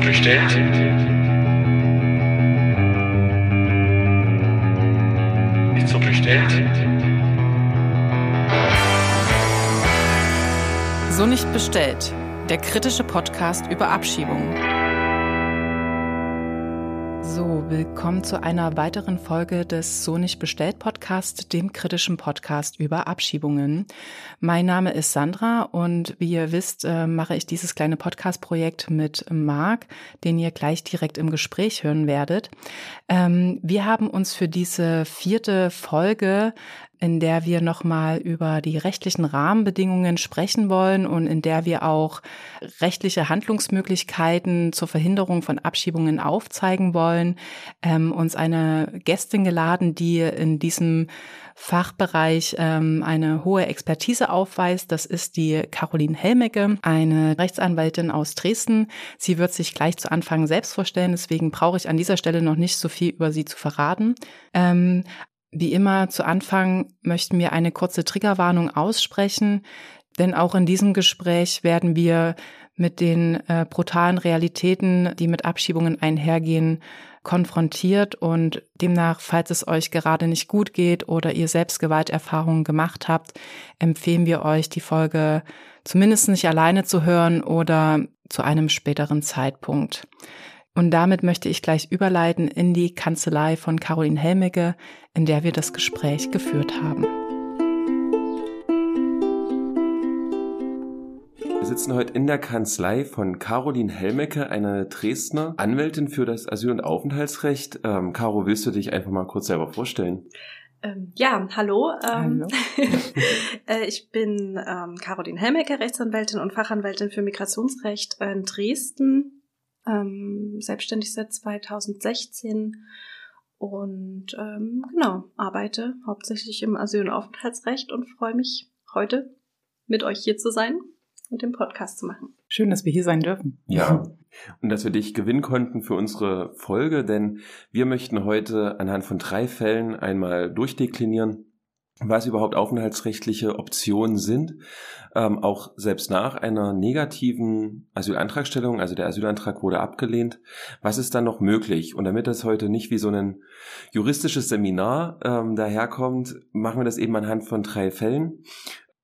bestellt? Ist so bestellt? So nicht bestellt. Der kritische Podcast über Abschiebungen. So, willkommen zu einer weiteren Folge des So nicht bestellt Podcast, dem kritischen Podcast über Abschiebungen. Mein Name ist Sandra und wie ihr wisst, äh, mache ich dieses kleine Podcast-Projekt mit Marc, den ihr gleich direkt im Gespräch hören werdet. Ähm, wir haben uns für diese vierte Folge in der wir nochmal über die rechtlichen Rahmenbedingungen sprechen wollen und in der wir auch rechtliche Handlungsmöglichkeiten zur Verhinderung von Abschiebungen aufzeigen wollen, ähm, uns eine Gästin geladen, die in diesem Fachbereich ähm, eine hohe Expertise aufweist. Das ist die Caroline Helmecke, eine Rechtsanwältin aus Dresden. Sie wird sich gleich zu Anfang selbst vorstellen, deswegen brauche ich an dieser Stelle noch nicht so viel über sie zu verraten. Ähm, wie immer zu Anfang möchten wir eine kurze Triggerwarnung aussprechen, denn auch in diesem Gespräch werden wir mit den äh, brutalen Realitäten, die mit Abschiebungen einhergehen, konfrontiert und demnach, falls es euch gerade nicht gut geht oder ihr selbst Gewalterfahrungen gemacht habt, empfehlen wir euch, die Folge zumindest nicht alleine zu hören oder zu einem späteren Zeitpunkt. Und damit möchte ich gleich überleiten in die Kanzlei von Caroline Helmecke, in der wir das Gespräch geführt haben. Wir sitzen heute in der Kanzlei von Caroline Helmecke, einer Dresdner Anwältin für das Asyl- und Aufenthaltsrecht. Ähm, Caro, willst du dich einfach mal kurz selber vorstellen? Ähm, ja, hallo. Ähm, hallo. äh, ich bin ähm, Caroline Helmecke, Rechtsanwältin und Fachanwältin für Migrationsrecht in Dresden ähm, selbstständig seit 2016 und ähm, genau, arbeite hauptsächlich im Asyl- und Aufenthaltsrecht und freue mich heute mit euch hier zu sein und den Podcast zu machen. Schön, dass wir hier sein dürfen. Ja, und dass wir dich gewinnen konnten für unsere Folge, denn wir möchten heute anhand von drei Fällen einmal durchdeklinieren, was überhaupt aufenthaltsrechtliche Optionen sind, ähm, auch selbst nach einer negativen Asylantragstellung, also der Asylantrag wurde abgelehnt, was ist dann noch möglich? Und damit das heute nicht wie so ein juristisches Seminar ähm, daherkommt, machen wir das eben anhand von drei Fällen.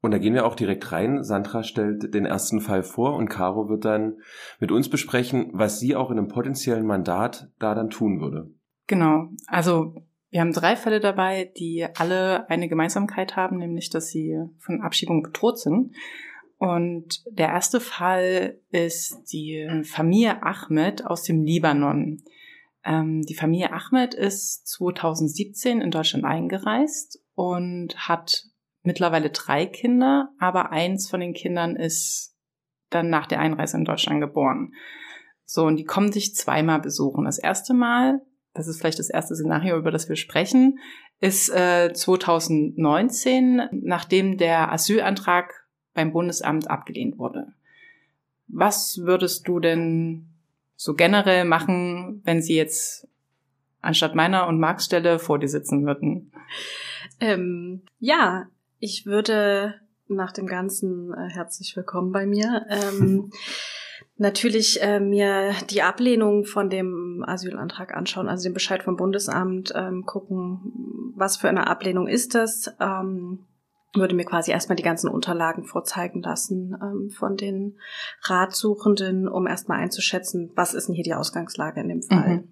Und da gehen wir auch direkt rein. Sandra stellt den ersten Fall vor und Caro wird dann mit uns besprechen, was sie auch in einem potenziellen Mandat da dann tun würde. Genau. Also wir haben drei Fälle dabei, die alle eine Gemeinsamkeit haben, nämlich dass sie von Abschiebung bedroht sind. Und der erste Fall ist die Familie Ahmed aus dem Libanon. Ähm, die Familie Ahmed ist 2017 in Deutschland eingereist und hat mittlerweile drei Kinder, aber eins von den Kindern ist dann nach der Einreise in Deutschland geboren. So, und die kommen sich zweimal besuchen. Das erste Mal das ist vielleicht das erste Szenario, über das wir sprechen, ist äh, 2019, nachdem der Asylantrag beim Bundesamt abgelehnt wurde. Was würdest du denn so generell machen, wenn sie jetzt anstatt meiner und Marks Stelle vor dir sitzen würden? Ähm, ja, ich würde nach dem Ganzen äh, herzlich willkommen bei mir. Ähm, natürlich äh, mir die Ablehnung von dem Asylantrag anschauen, also den Bescheid vom Bundesamt, ähm, gucken, was für eine Ablehnung ist das. Ähm, würde mir quasi erstmal die ganzen Unterlagen vorzeigen lassen ähm, von den Ratsuchenden, um erstmal einzuschätzen, was ist denn hier die Ausgangslage in dem Fall. Mhm.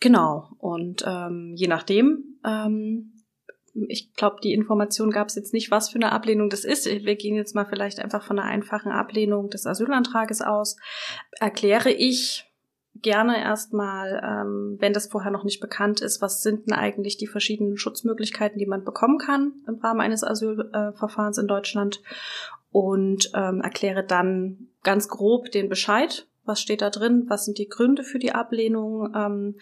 Genau. Und ähm, je nachdem ähm, ich glaube, die Information gab es jetzt nicht, was für eine Ablehnung das ist. Wir gehen jetzt mal vielleicht einfach von einer einfachen Ablehnung des Asylantrages aus. Erkläre ich gerne erstmal, ähm, wenn das vorher noch nicht bekannt ist, was sind denn eigentlich die verschiedenen Schutzmöglichkeiten, die man bekommen kann im Rahmen eines Asylverfahrens in Deutschland und ähm, erkläre dann ganz grob den Bescheid. Was steht da drin? Was sind die Gründe für die Ablehnung? Ähm,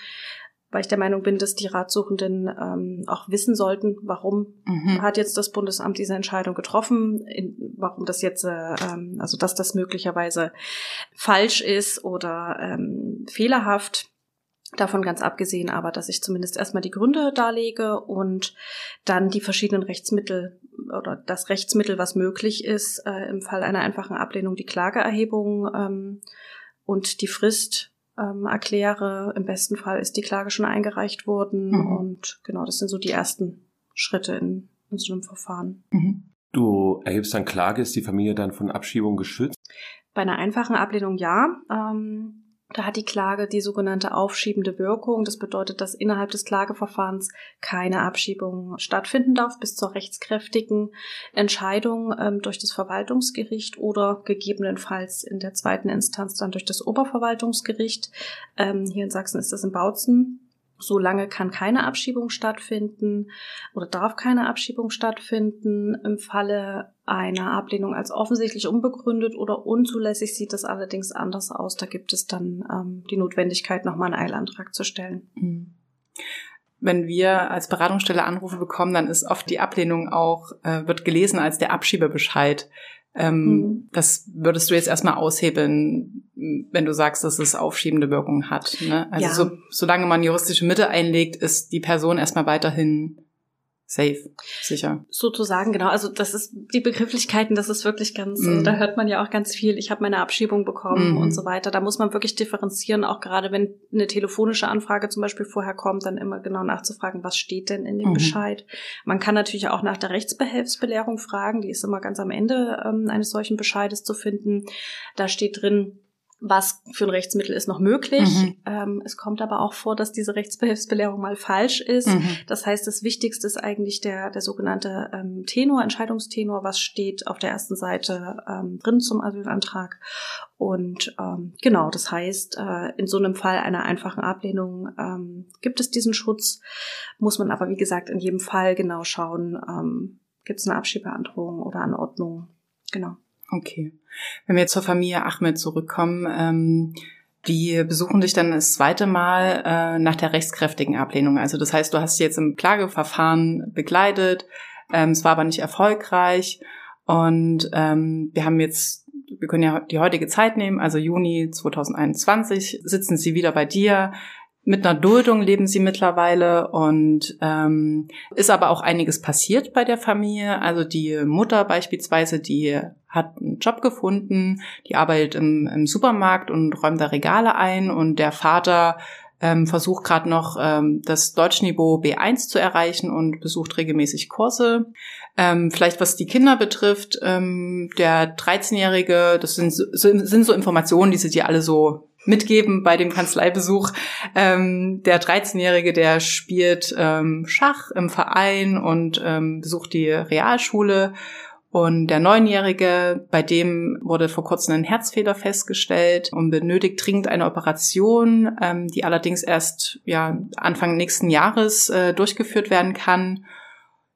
weil ich der Meinung bin, dass die Ratsuchenden ähm, auch wissen sollten, warum mhm. hat jetzt das Bundesamt diese Entscheidung getroffen, in, warum das jetzt, äh, ähm, also dass das möglicherweise falsch ist oder ähm, fehlerhaft. Davon ganz abgesehen, aber dass ich zumindest erstmal die Gründe darlege und dann die verschiedenen Rechtsmittel oder das Rechtsmittel, was möglich ist, äh, im Fall einer einfachen Ablehnung die Klageerhebung ähm, und die Frist ähm, erkläre. Im besten Fall ist die Klage schon eingereicht worden. Mhm. Und genau, das sind so die ersten Schritte in, in so einem Verfahren. Mhm. Du erhebst dann Klage, ist die Familie dann von Abschiebung geschützt? Bei einer einfachen Ablehnung ja. Ähm, da hat die Klage die sogenannte aufschiebende Wirkung. Das bedeutet, dass innerhalb des Klageverfahrens keine Abschiebung stattfinden darf bis zur rechtskräftigen Entscheidung ähm, durch das Verwaltungsgericht oder gegebenenfalls in der zweiten Instanz dann durch das Oberverwaltungsgericht. Ähm, hier in Sachsen ist das in Bautzen Solange kann keine Abschiebung stattfinden oder darf keine Abschiebung stattfinden. Im Falle einer Ablehnung als offensichtlich unbegründet oder unzulässig sieht das allerdings anders aus. Da gibt es dann ähm, die Notwendigkeit, nochmal einen Eilantrag zu stellen. Mhm. Wenn wir als Beratungsstelle Anrufe bekommen, dann ist oft die Ablehnung auch, äh, wird gelesen als der Abschiebebescheid. Ähm, mhm. Das würdest du jetzt erstmal aushebeln, wenn du sagst, dass es aufschiebende Wirkung hat. Ne? Also ja. so, solange man juristische Mittel einlegt, ist die Person erstmal weiterhin safe, sicher. Sozusagen, genau. Also das ist die Begrifflichkeiten, das ist wirklich ganz, mhm. also da hört man ja auch ganz viel, ich habe meine Abschiebung bekommen mhm. und so weiter. Da muss man wirklich differenzieren, auch gerade wenn eine telefonische Anfrage zum Beispiel vorher kommt, dann immer genau nachzufragen, was steht denn in dem mhm. Bescheid. Man kann natürlich auch nach der Rechtsbehelfsbelehrung fragen, die ist immer ganz am Ende ähm, eines solchen Bescheides zu finden. Da steht drin, was für ein Rechtsmittel ist noch möglich. Mhm. Ähm, es kommt aber auch vor, dass diese Rechtsbehilfsbelehrung mal falsch ist. Mhm. Das heißt, das Wichtigste ist eigentlich der, der sogenannte ähm, Tenor, Entscheidungstenor, was steht auf der ersten Seite ähm, drin zum Asylantrag. Und ähm, genau, das heißt, äh, in so einem Fall einer einfachen Ablehnung ähm, gibt es diesen Schutz, muss man aber, wie gesagt, in jedem Fall genau schauen, ähm, gibt es eine Abschiebeandrohung oder Anordnung. Genau. Okay. Wenn wir zur Familie Ahmed zurückkommen, ähm, die besuchen dich dann das zweite Mal äh, nach der rechtskräftigen Ablehnung. Also das heißt, du hast sie jetzt im Klageverfahren begleitet, ähm, es war aber nicht erfolgreich und ähm, wir haben jetzt, wir können ja die heutige Zeit nehmen, also Juni 2021 sitzen sie wieder bei dir. Mit einer Duldung leben sie mittlerweile und ähm, ist aber auch einiges passiert bei der Familie. Also die Mutter beispielsweise, die hat einen Job gefunden, die arbeitet im, im Supermarkt und räumt da Regale ein und der Vater ähm, versucht gerade noch ähm, das Deutschniveau B1 zu erreichen und besucht regelmäßig Kurse. Ähm, vielleicht was die Kinder betrifft, ähm, der 13-Jährige, das sind sind so Informationen, die sie dir alle so mitgeben bei dem Kanzleibesuch. Ähm, der 13-Jährige, der spielt ähm, Schach im Verein und ähm, besucht die Realschule. Und der Neunjährige, bei dem wurde vor kurzem ein Herzfehler festgestellt und benötigt dringend eine Operation, ähm, die allerdings erst ja, Anfang nächsten Jahres äh, durchgeführt werden kann.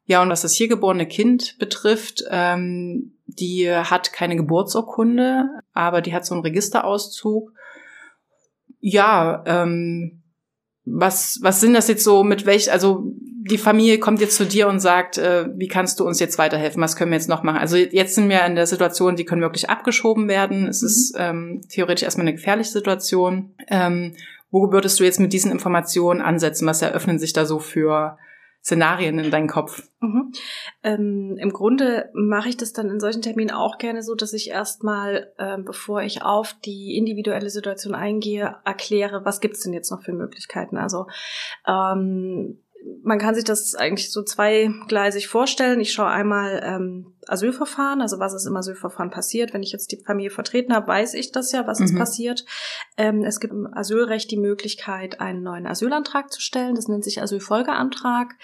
Ja, und was das hier geborene Kind betrifft, ähm, die hat keine Geburtsurkunde, aber die hat so einen Registerauszug ja, ähm, was, was sind das jetzt so, mit welch, also die Familie kommt jetzt zu dir und sagt, äh, wie kannst du uns jetzt weiterhelfen, was können wir jetzt noch machen? Also jetzt sind wir in der Situation, die können wirklich abgeschoben werden. Es mhm. ist ähm, theoretisch erstmal eine gefährliche Situation. Ähm, wo würdest du jetzt mit diesen Informationen ansetzen? Was eröffnen sich da so für Szenarien in deinen Kopf? Mhm. Ähm, Im Grunde mache ich das dann in solchen Terminen auch gerne so, dass ich erstmal, ähm, bevor ich auf die individuelle Situation eingehe, erkläre, was gibt's denn jetzt noch für Möglichkeiten. Also ähm, man kann sich das eigentlich so zweigleisig vorstellen. Ich schaue einmal ähm, Asylverfahren, also was ist im Asylverfahren passiert. Wenn ich jetzt die Familie vertreten habe, weiß ich das ja, was mhm. ist passiert. Ähm, es gibt im Asylrecht die Möglichkeit, einen neuen Asylantrag zu stellen. Das nennt sich Asylfolgeantrag,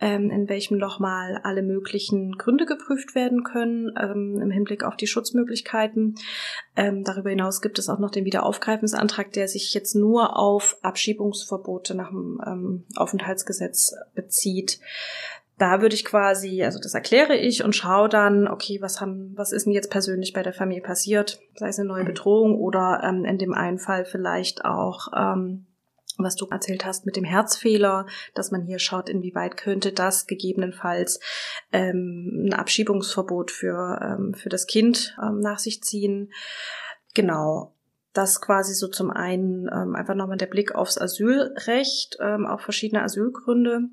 ähm, in welchem nochmal alle möglichen Gründe geprüft werden können ähm, im Hinblick auf die Schutzmöglichkeiten. Ähm, darüber hinaus gibt es auch noch den Wiederaufgreifungsantrag, der sich jetzt nur auf Abschiebungsverbote nach dem ähm, Aufenthaltsgesetz bezieht da würde ich quasi, also das erkläre ich und schaue dann, okay, was haben, was ist denn jetzt persönlich bei der Familie passiert, sei es eine neue mhm. Bedrohung oder ähm, in dem einen Fall vielleicht auch, ähm, was du erzählt hast mit dem Herzfehler, dass man hier schaut, inwieweit könnte das gegebenenfalls ähm, ein Abschiebungsverbot für, ähm, für das Kind ähm, nach sich ziehen. Genau. Das quasi so zum einen ähm, einfach nochmal der Blick aufs Asylrecht, ähm, auf verschiedene Asylgründe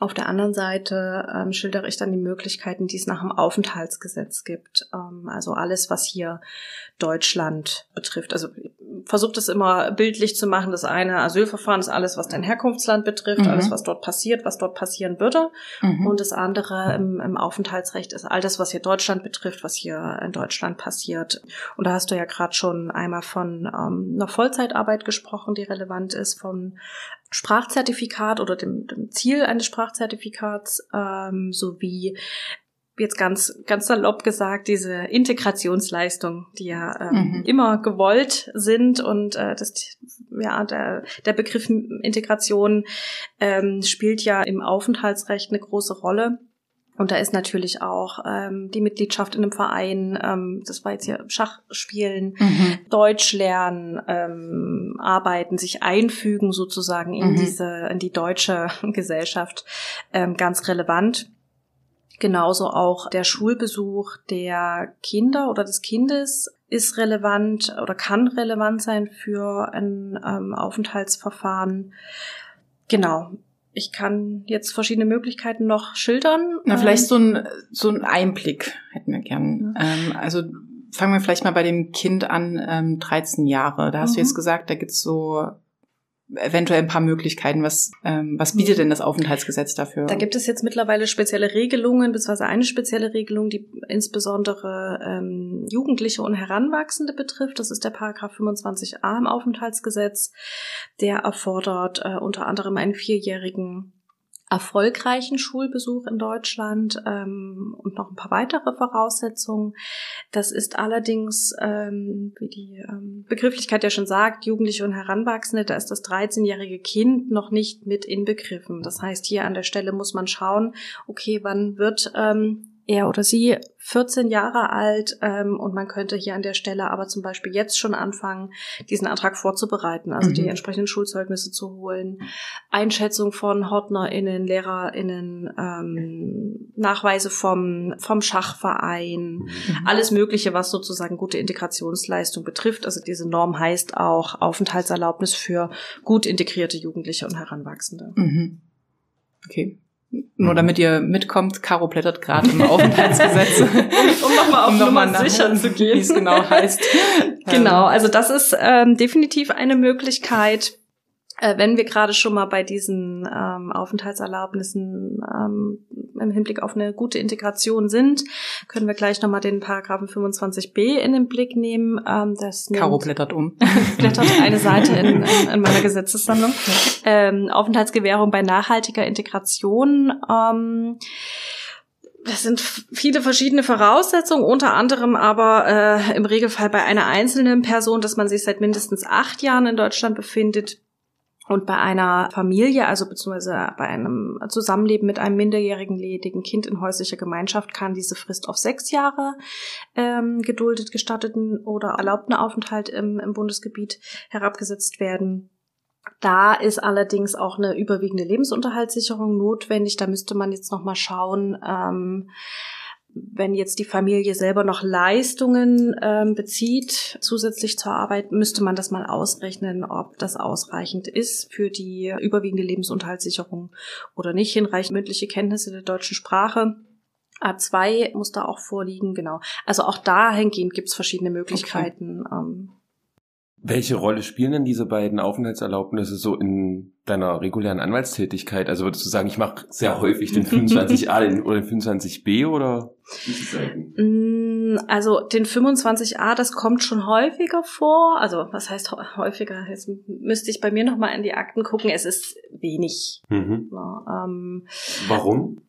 auf der anderen Seite ähm, schildere ich dann die Möglichkeiten, die es nach dem Aufenthaltsgesetz gibt. Ähm, also alles, was hier Deutschland betrifft. Also versuche das immer bildlich zu machen. Das eine Asylverfahren ist alles, was dein Herkunftsland betrifft, mhm. alles, was dort passiert, was dort passieren würde. Mhm. Und das andere im, im Aufenthaltsrecht ist all das, was hier Deutschland betrifft, was hier in Deutschland passiert. Und da hast du ja gerade schon einmal von ähm, einer Vollzeitarbeit gesprochen, die relevant ist, vom Sprachzertifikat oder dem, dem Ziel eines Sprachzertifikats ähm, sowie jetzt ganz, ganz salopp gesagt, diese Integrationsleistung, die ja ähm, mhm. immer gewollt sind und äh, das, ja, der, der Begriff Integration ähm, spielt ja im Aufenthaltsrecht eine große Rolle. Und da ist natürlich auch ähm, die Mitgliedschaft in einem Verein, ähm, das war jetzt hier Schachspielen, mhm. Deutsch lernen, ähm, arbeiten, sich einfügen sozusagen in mhm. diese, in die deutsche Gesellschaft ähm, ganz relevant. Genauso auch der Schulbesuch der Kinder oder des Kindes ist relevant oder kann relevant sein für ein ähm, Aufenthaltsverfahren. Genau. Ich kann jetzt verschiedene Möglichkeiten noch schildern. Na, vielleicht so ein, so ein Einblick hätten wir gern. Ja. Ähm, also fangen wir vielleicht mal bei dem Kind an, ähm, 13 Jahre. Da hast mhm. du jetzt gesagt, da gibt's so eventuell ein paar Möglichkeiten. Was, ähm, was bietet denn das Aufenthaltsgesetz dafür? Da gibt es jetzt mittlerweile spezielle Regelungen, beziehungsweise eine spezielle Regelung, die insbesondere ähm, Jugendliche und Heranwachsende betrifft. Das ist der Paragraph 25a im Aufenthaltsgesetz. Der erfordert äh, unter anderem einen vierjährigen erfolgreichen Schulbesuch in Deutschland ähm, und noch ein paar weitere Voraussetzungen. Das ist allerdings, ähm, wie die ähm, Begrifflichkeit ja schon sagt, Jugendliche und Heranwachsende, da ist das 13-jährige Kind noch nicht mit inbegriffen. Das heißt, hier an der Stelle muss man schauen, okay, wann wird ähm, er oder sie 14 Jahre alt ähm, und man könnte hier an der Stelle aber zum Beispiel jetzt schon anfangen, diesen Antrag vorzubereiten, also mhm. die entsprechenden Schulzeugnisse zu holen, Einschätzung von HordnerInnen, LehrerInnen, ähm, Nachweise vom, vom Schachverein, mhm. alles Mögliche, was sozusagen gute Integrationsleistung betrifft. Also diese Norm heißt auch Aufenthaltserlaubnis für gut integrierte Jugendliche und Heranwachsende. Mhm. Okay. Nur mhm. damit ihr mitkommt, Caro blättert gerade im Aufenthaltsgesetz. um nochmal auf um Nummer noch sicher zu gehen. Wie es genau heißt. genau, also das ist ähm, definitiv eine Möglichkeit. Äh, wenn wir gerade schon mal bei diesen ähm, Aufenthaltserlaubnissen ähm, im Hinblick auf eine gute Integration sind, können wir gleich nochmal den Paragraphen 25b in den Blick nehmen. Ähm, das Caro blättert um. blättert eine Seite in, in, in meiner Gesetzessammlung. Ähm, Aufenthaltsgewährung bei nachhaltiger Integration. Ähm, das sind viele verschiedene Voraussetzungen, unter anderem aber äh, im Regelfall bei einer einzelnen Person, dass man sich seit mindestens acht Jahren in Deutschland befindet, und bei einer Familie, also beziehungsweise bei einem Zusammenleben mit einem minderjährigen ledigen Kind in häuslicher Gemeinschaft, kann diese Frist auf sechs Jahre ähm, geduldet, gestatteten oder erlaubten Aufenthalt im, im Bundesgebiet herabgesetzt werden. Da ist allerdings auch eine überwiegende Lebensunterhaltssicherung notwendig. Da müsste man jetzt noch mal schauen, ähm, wenn jetzt die Familie selber noch Leistungen ähm, bezieht, zusätzlich zur Arbeit, müsste man das mal ausrechnen, ob das ausreichend ist für die überwiegende Lebensunterhaltssicherung oder nicht. Hinreichend mündliche Kenntnisse der deutschen Sprache. A2 muss da auch vorliegen, genau. Also auch dahingehend gibt es verschiedene Möglichkeiten. Okay. Ähm, welche Rolle spielen denn diese beiden Aufenthaltserlaubnisse so in deiner regulären Anwaltstätigkeit? Also würdest du sagen, ich mache sehr häufig den 25a oder den 25b oder? Mm, also den 25a, das kommt schon häufiger vor. Also was heißt häufiger? Jetzt müsste ich bei mir nochmal in die Akten gucken. Es ist wenig. Mhm. Ja, ähm, Warum?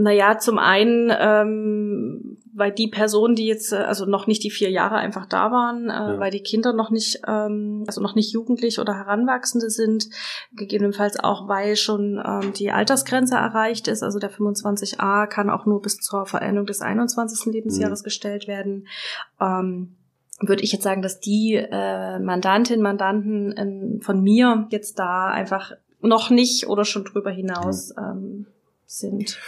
Naja, zum einen, ähm, weil die Personen, die jetzt äh, also noch nicht die vier Jahre einfach da waren, äh, ja. weil die Kinder noch nicht, ähm, also noch nicht jugendlich oder Heranwachsende sind, gegebenenfalls auch, weil schon ähm, die Altersgrenze erreicht ist. Also der 25a kann auch nur bis zur Verendung des 21. Lebensjahres mhm. gestellt werden. Ähm, würde ich jetzt sagen, dass die äh, Mandantinnen, Mandanten in, von mir jetzt da einfach noch nicht oder schon drüber hinaus mhm. ähm, sind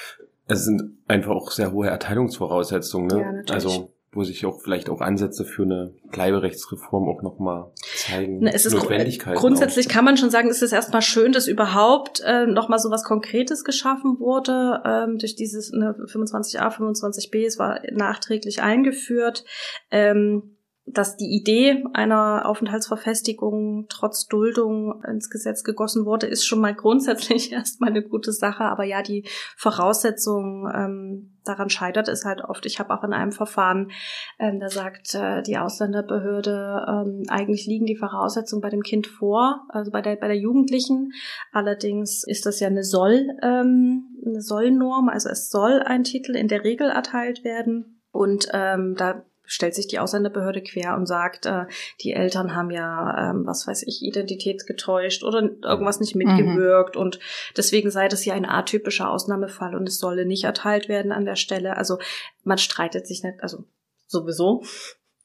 es sind einfach auch sehr hohe Erteilungsvoraussetzungen, ne? Ja, natürlich. Also wo sich auch vielleicht auch Ansätze für eine Bleiberechtsreform auch nochmal zeigen. Es ist Notwendigkeit grundsätzlich auch. kann man schon sagen, es ist erstmal schön, dass überhaupt äh, nochmal so was Konkretes geschaffen wurde ähm, durch dieses ne, 25a, 25b. Es war nachträglich eingeführt. Ähm, dass die Idee einer Aufenthaltsverfestigung trotz Duldung ins Gesetz gegossen wurde, ist schon mal grundsätzlich erstmal eine gute Sache. Aber ja, die Voraussetzung ähm, daran scheitert es halt oft. Ich habe auch in einem Verfahren, ähm, da sagt äh, die Ausländerbehörde, ähm, eigentlich liegen die Voraussetzungen bei dem Kind vor, also bei der bei der Jugendlichen. Allerdings ist das ja eine Soll ähm, eine Sollnorm, also es soll ein Titel in der Regel erteilt werden. Und ähm, da stellt sich die Ausländerbehörde quer und sagt, äh, die Eltern haben ja, ähm, was weiß ich, Identität getäuscht oder irgendwas nicht mhm. mitgewirkt mhm. und deswegen sei das ja ein atypischer Ausnahmefall und es solle nicht erteilt werden an der Stelle. Also man streitet sich nicht, also sowieso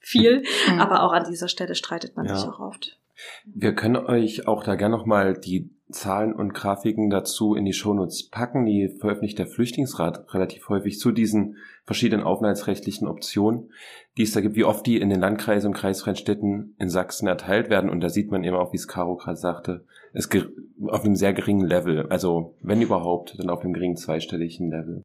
viel, mhm. aber auch an dieser Stelle streitet man ja. sich auch oft. Wir können euch auch da gerne nochmal die Zahlen und Grafiken dazu in die Shownotes packen. Die veröffentlicht der Flüchtlingsrat relativ häufig zu diesen verschiedenen aufenthaltsrechtlichen Optionen, die es da gibt, wie oft die in den Landkreisen und kreisfreien Städten in Sachsen erteilt werden. Und da sieht man eben auch, wie es Caro gerade sagte, es auf einem sehr geringen Level. Also wenn überhaupt, dann auf einem geringen zweistelligen Level.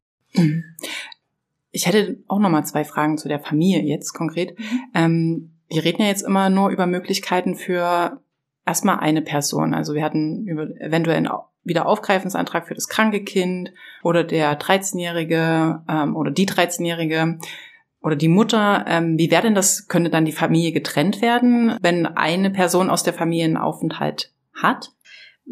Ich hätte auch noch mal zwei Fragen zu der Familie jetzt konkret. Mhm. Ähm, wir reden ja jetzt immer nur über Möglichkeiten für erstmal eine Person. Also wir hatten über eventuell einen Wiederaufgreifungsantrag für das kranke Kind oder der 13-Jährige ähm, oder die 13-Jährige oder die Mutter. Ähm, wie wäre denn das? Könnte dann die Familie getrennt werden, wenn eine Person aus der Familie einen Aufenthalt hat?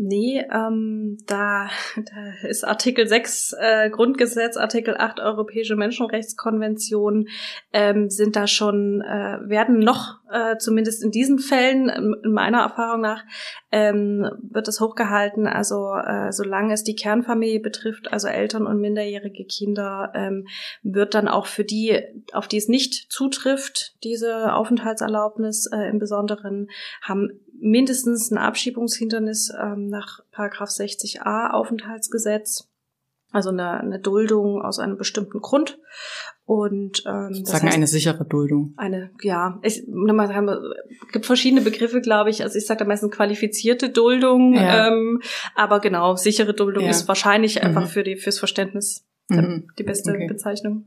Nee, ähm, da, da ist Artikel 6 äh, Grundgesetz, Artikel 8 Europäische Menschenrechtskonvention, ähm, sind da schon, äh, werden noch, äh, zumindest in diesen Fällen, in meiner Erfahrung nach, ähm, wird es hochgehalten. Also äh, solange es die Kernfamilie betrifft, also Eltern und minderjährige Kinder, ähm, wird dann auch für die, auf die es nicht zutrifft, diese Aufenthaltserlaubnis äh, im Besonderen, haben mindestens ein Abschiebungshindernis ähm, nach Paragraph 60a Aufenthaltsgesetz, also eine, eine Duldung aus einem bestimmten Grund. Und ähm, das sagen heißt, eine sichere Duldung. Eine, ja, ich, es gibt verschiedene Begriffe, glaube ich. Also ich sage da meistens qualifizierte Duldung, ja. ähm, aber genau, sichere Duldung ja. ist wahrscheinlich mhm. einfach für die fürs Verständnis mhm. die beste okay. Bezeichnung.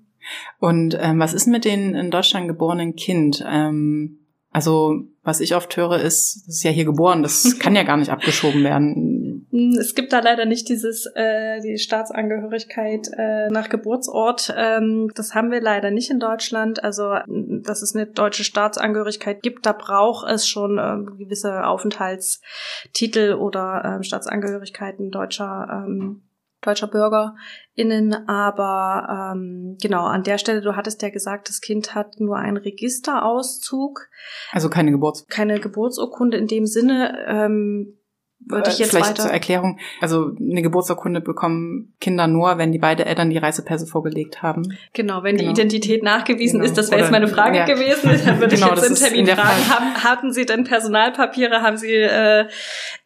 Und ähm, was ist mit den in Deutschland geborenen Kind? Ähm, also was ich oft höre, ist, das ist ja hier geboren, das kann ja gar nicht abgeschoben werden. Hm, es gibt da leider nicht dieses äh, die Staatsangehörigkeit äh, nach Geburtsort. Ähm, das haben wir leider nicht in Deutschland. Also dass es eine deutsche Staatsangehörigkeit gibt, da braucht es schon äh, gewisse Aufenthaltstitel oder äh, Staatsangehörigkeiten deutscher ähm, deutscher BürgerInnen, aber ähm, genau, an der Stelle, du hattest ja gesagt, das Kind hat nur einen Registerauszug. Also keine Geburts keine Geburtsurkunde in dem Sinne. Ähm, würde ich jetzt Vielleicht weiter zur Erklärung. Also eine Geburtsurkunde bekommen Kinder nur, wenn die beide Eltern die Reisepässe vorgelegt haben. Genau, wenn genau. die Identität nachgewiesen genau. ist. Das wäre jetzt meine Frage ja. gewesen. Dann würde genau, ich jetzt im Termin fragen, haben, hatten Sie denn Personalpapiere? Haben Sie äh,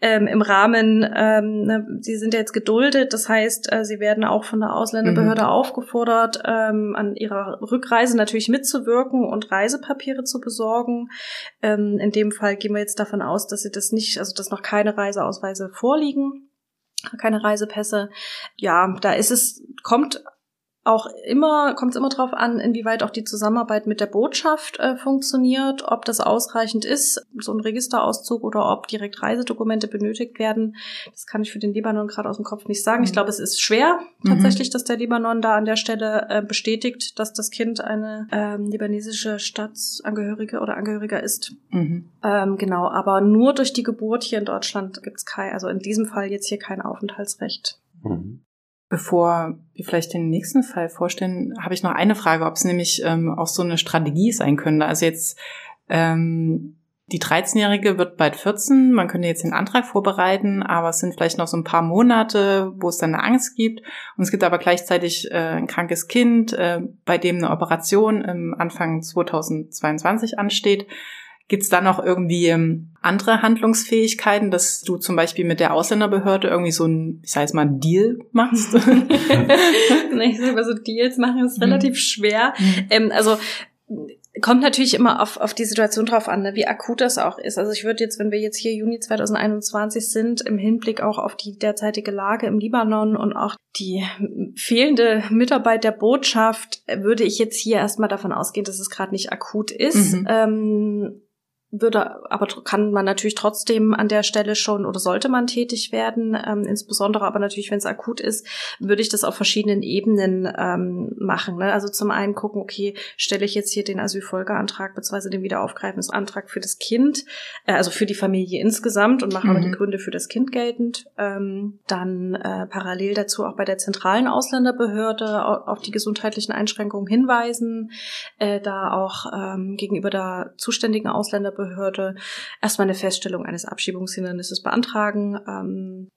ähm, im Rahmen, ähm, ne, Sie sind ja jetzt geduldet, das heißt, äh, Sie werden auch von der Ausländerbehörde mhm. aufgefordert, ähm, an Ihrer Rückreise natürlich mitzuwirken und Reisepapiere zu besorgen. Ähm, in dem Fall gehen wir jetzt davon aus, dass Sie das nicht, also dass noch keine Reise Reiseausweise vorliegen, keine Reisepässe. Ja, da ist es, kommt auch immer, kommt es immer darauf an, inwieweit auch die Zusammenarbeit mit der Botschaft äh, funktioniert, ob das ausreichend ist, so ein Registerauszug oder ob direkt Reisedokumente benötigt werden. Das kann ich für den Libanon gerade aus dem Kopf nicht sagen. Ich mhm. glaube, es ist schwer mhm. tatsächlich, mhm. dass der Libanon da an der Stelle äh, bestätigt, dass das Kind eine ähm, libanesische Staatsangehörige oder Angehöriger ist. Mhm. Ähm, genau, aber nur durch die Geburt hier in Deutschland gibt es kein, also in diesem Fall jetzt hier kein Aufenthaltsrecht. Mhm. Bevor wir vielleicht den nächsten Fall vorstellen, habe ich noch eine Frage, ob es nämlich ähm, auch so eine Strategie sein könnte. Also jetzt ähm, die 13-Jährige wird bald 14, man könnte jetzt den Antrag vorbereiten, aber es sind vielleicht noch so ein paar Monate, wo es dann eine Angst gibt. Und es gibt aber gleichzeitig äh, ein krankes Kind, äh, bei dem eine Operation im Anfang 2022 ansteht. Gibt es da noch irgendwie ähm, andere Handlungsfähigkeiten, dass du zum Beispiel mit der Ausländerbehörde irgendwie so ein, ich sage jetzt mal, Deal machst? nee, ich sag mal so, Deals machen ist relativ mhm. schwer. Mhm. Ähm, also kommt natürlich immer auf, auf die Situation drauf an, ne, wie akut das auch ist. Also ich würde jetzt, wenn wir jetzt hier Juni 2021 sind, im Hinblick auch auf die derzeitige Lage im Libanon und auch die fehlende Mitarbeit der Botschaft, würde ich jetzt hier erstmal davon ausgehen, dass es gerade nicht akut ist. Mhm. Ähm, würde, aber kann man natürlich trotzdem an der Stelle schon oder sollte man tätig werden, ähm, insbesondere aber natürlich, wenn es akut ist, würde ich das auf verschiedenen Ebenen ähm, machen. Ne? Also zum einen gucken, okay, stelle ich jetzt hier den Asylfolgeantrag bzw. den Wiederaufgreifungsantrag für das Kind, äh, also für die Familie insgesamt und mache mhm. aber die Gründe für das Kind geltend. Ähm, dann äh, parallel dazu auch bei der zentralen Ausländerbehörde auf die gesundheitlichen Einschränkungen hinweisen, äh, da auch ähm, gegenüber der zuständigen Ausländerbehörde Behörde erstmal eine Feststellung eines Abschiebungshindernisses beantragen. Ähm,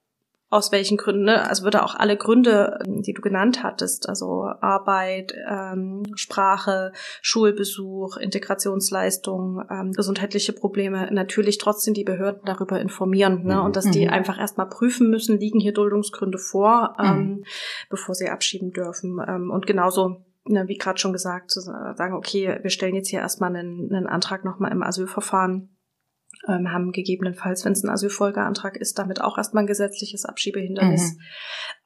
aus welchen Gründen, ne? also würde auch alle Gründe, ähm, die du genannt hattest, also Arbeit, ähm, Sprache, Schulbesuch, Integrationsleistung, ähm, gesundheitliche Probleme, natürlich trotzdem die Behörden darüber informieren ne? Mhm. und dass die mhm. einfach erstmal prüfen müssen, liegen hier Duldungsgründe vor, ähm, mhm. bevor sie abschieben dürfen. Ähm, und genauso ne, wie gerade schon gesagt, zu sagen, okay, wir stellen jetzt hier erstmal einen, einen Antrag nochmal im Asylverfahren ähm, haben gegebenenfalls, wenn es ein Asylfolgeantrag ist, damit auch erstmal ein gesetzliches Abschiebehindernis. Mhm.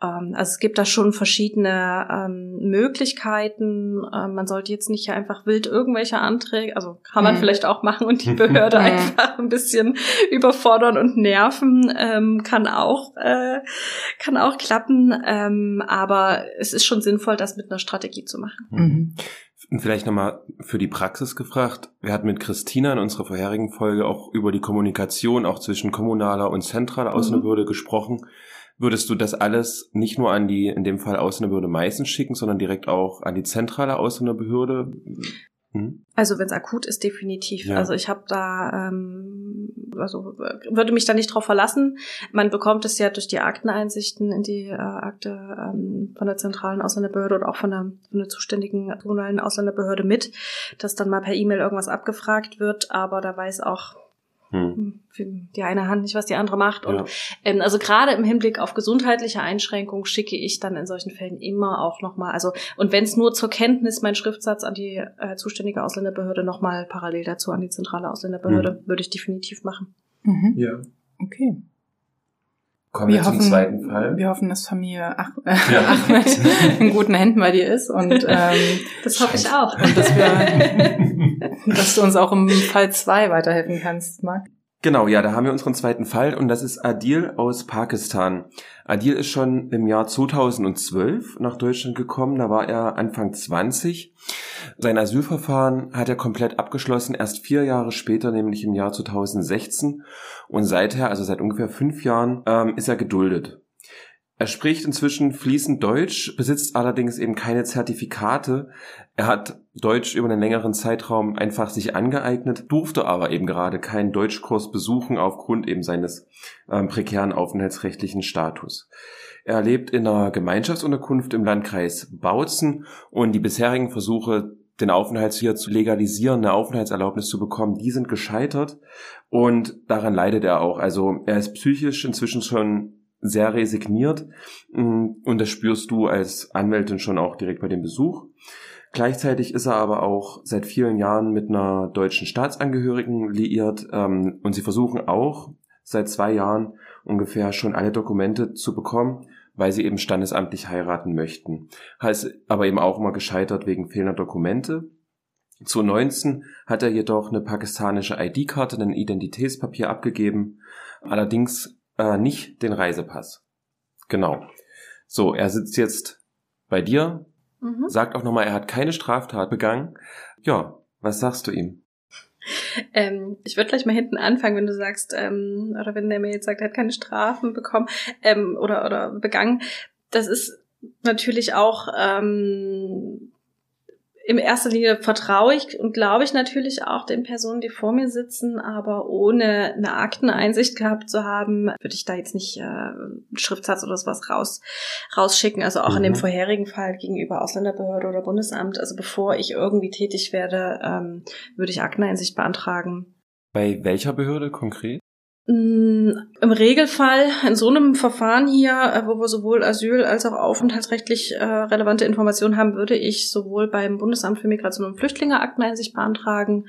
Ähm, also es gibt da schon verschiedene ähm, Möglichkeiten. Ähm, man sollte jetzt nicht einfach wild irgendwelche Anträge, also kann man mhm. vielleicht auch machen und die Behörde mhm. einfach ein bisschen überfordern und nerven, ähm, kann auch äh, kann auch klappen. Ähm, aber es ist schon sinnvoll, das mit einer Strategie zu machen. Mhm. Vielleicht nochmal für die Praxis gefragt. Wir hatten mit Christina in unserer vorherigen Folge auch über die Kommunikation auch zwischen kommunaler und zentraler mhm. Ausländerbehörde mhm. gesprochen. Würdest du das alles nicht nur an die, in dem Fall Ausländerbehörde meistens schicken, sondern direkt auch an die zentrale Ausländerbehörde? Hm? Also wenn es akut ist, definitiv. Ja. Also ich habe da, ähm, also würde mich da nicht drauf verlassen. Man bekommt es ja durch die Akteneinsichten in die äh, Akte ähm, von der zentralen Ausländerbehörde oder auch von der, von der zuständigen kommunalen Ausländerbehörde mit, dass dann mal per E-Mail irgendwas abgefragt wird. Aber da weiß auch hm. hm. die eine Hand nicht, was die andere macht. Und ja. ähm, also gerade im Hinblick auf gesundheitliche Einschränkungen schicke ich dann in solchen Fällen immer auch nochmal, also und wenn es nur zur Kenntnis mein Schriftsatz an die äh, zuständige Ausländerbehörde nochmal parallel dazu an die zentrale Ausländerbehörde, mhm. würde ich definitiv machen. Mhm. Ja. Okay. Kommen wir, wir zum zweiten Fall. Wir hoffen, dass Familie Ach ja. Ahmed in guten Händen bei dir ist und ähm, das hoffe ich auch. Und dass, wir, dass du uns auch im Fall zwei weiterhelfen kannst, Marc. Genau, ja, da haben wir unseren zweiten Fall und das ist Adil aus Pakistan. Adil ist schon im Jahr 2012 nach Deutschland gekommen, da war er Anfang 20. Sein Asylverfahren hat er komplett abgeschlossen, erst vier Jahre später, nämlich im Jahr 2016. Und seither, also seit ungefähr fünf Jahren, ähm, ist er geduldet. Er spricht inzwischen fließend Deutsch, besitzt allerdings eben keine Zertifikate. Er hat Deutsch über einen längeren Zeitraum einfach sich angeeignet, durfte aber eben gerade keinen Deutschkurs besuchen aufgrund eben seines ähm, prekären aufenthaltsrechtlichen Status. Er lebt in einer Gemeinschaftsunterkunft im Landkreis Bautzen und die bisherigen Versuche, den Aufenthalt hier zu legalisieren, eine Aufenthaltserlaubnis zu bekommen, die sind gescheitert und daran leidet er auch. Also er ist psychisch inzwischen schon sehr resigniert mm, und das spürst du als Anwältin schon auch direkt bei dem Besuch. Gleichzeitig ist er aber auch seit vielen Jahren mit einer deutschen Staatsangehörigen liiert ähm, und sie versuchen auch seit zwei Jahren ungefähr schon alle Dokumente zu bekommen, weil sie eben standesamtlich heiraten möchten. Heißt aber eben auch immer gescheitert wegen fehlender Dokumente. Zu 19 hat er jedoch eine pakistanische ID-Karte, ein Identitätspapier abgegeben. Allerdings äh, nicht den Reisepass. Genau. So, er sitzt jetzt bei dir, mhm. sagt auch nochmal, er hat keine Straftat begangen. Ja, was sagst du ihm? Ähm, ich würde gleich mal hinten anfangen, wenn du sagst, ähm, oder wenn der mir jetzt sagt, er hat keine Strafen bekommen ähm, oder, oder begangen. Das ist natürlich auch ähm, in erster Linie vertraue ich und glaube ich natürlich auch den Personen, die vor mir sitzen, aber ohne eine Akteneinsicht gehabt zu haben, würde ich da jetzt nicht äh, einen Schriftsatz oder sowas raus, rausschicken. Also auch mhm. in dem mhm. vorherigen Fall gegenüber Ausländerbehörde oder Bundesamt. Also bevor ich irgendwie tätig werde, ähm, würde ich Akteneinsicht beantragen. Bei welcher Behörde konkret? Mm, Im Regelfall in so einem Verfahren hier, äh, wo wir sowohl Asyl als auch aufenthaltsrechtlich äh, relevante Informationen haben, würde ich sowohl beim Bundesamt für Migration und Flüchtlinge Akteneinsicht beantragen,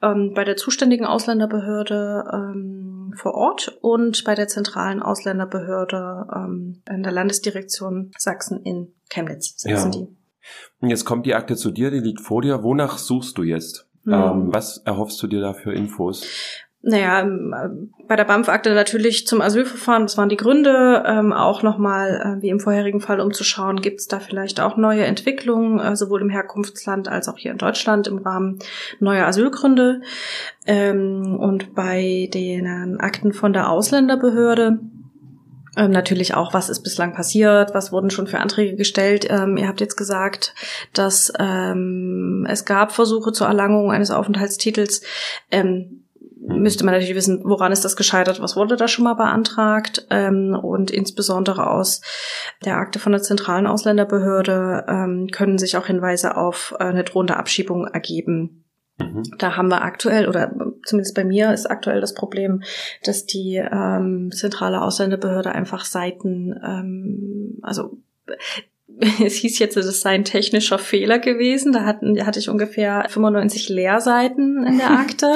ähm, bei der zuständigen Ausländerbehörde ähm, vor Ort und bei der zentralen Ausländerbehörde ähm, in der Landesdirektion Sachsen in Chemnitz sitzen Ja. die. Und jetzt kommt die Akte zu dir, die liegt vor dir. Wonach suchst du jetzt? Hm. Ähm, was erhoffst du dir da für Infos? Naja, ähm, äh, bei der BAMF-Akte natürlich zum Asylverfahren, das waren die Gründe, ähm, auch nochmal, äh, wie im vorherigen Fall, um zu gibt es da vielleicht auch neue Entwicklungen, äh, sowohl im Herkunftsland als auch hier in Deutschland im Rahmen neuer Asylgründe. Ähm, und bei den Akten von der Ausländerbehörde ähm, natürlich auch, was ist bislang passiert, was wurden schon für Anträge gestellt. Ähm, ihr habt jetzt gesagt, dass ähm, es gab Versuche zur Erlangung eines Aufenthaltstitels. Ähm, müsste man natürlich wissen, woran ist das gescheitert, was wurde da schon mal beantragt ähm, und insbesondere aus der Akte von der zentralen Ausländerbehörde ähm, können sich auch Hinweise auf äh, eine drohende Abschiebung ergeben. Mhm. Da haben wir aktuell, oder zumindest bei mir ist aktuell das Problem, dass die ähm, zentrale Ausländerbehörde einfach Seiten, ähm, also es hieß jetzt, das sei ein technischer Fehler gewesen. Da hatten, hatte ich ungefähr 95 Leerseiten in der Akte.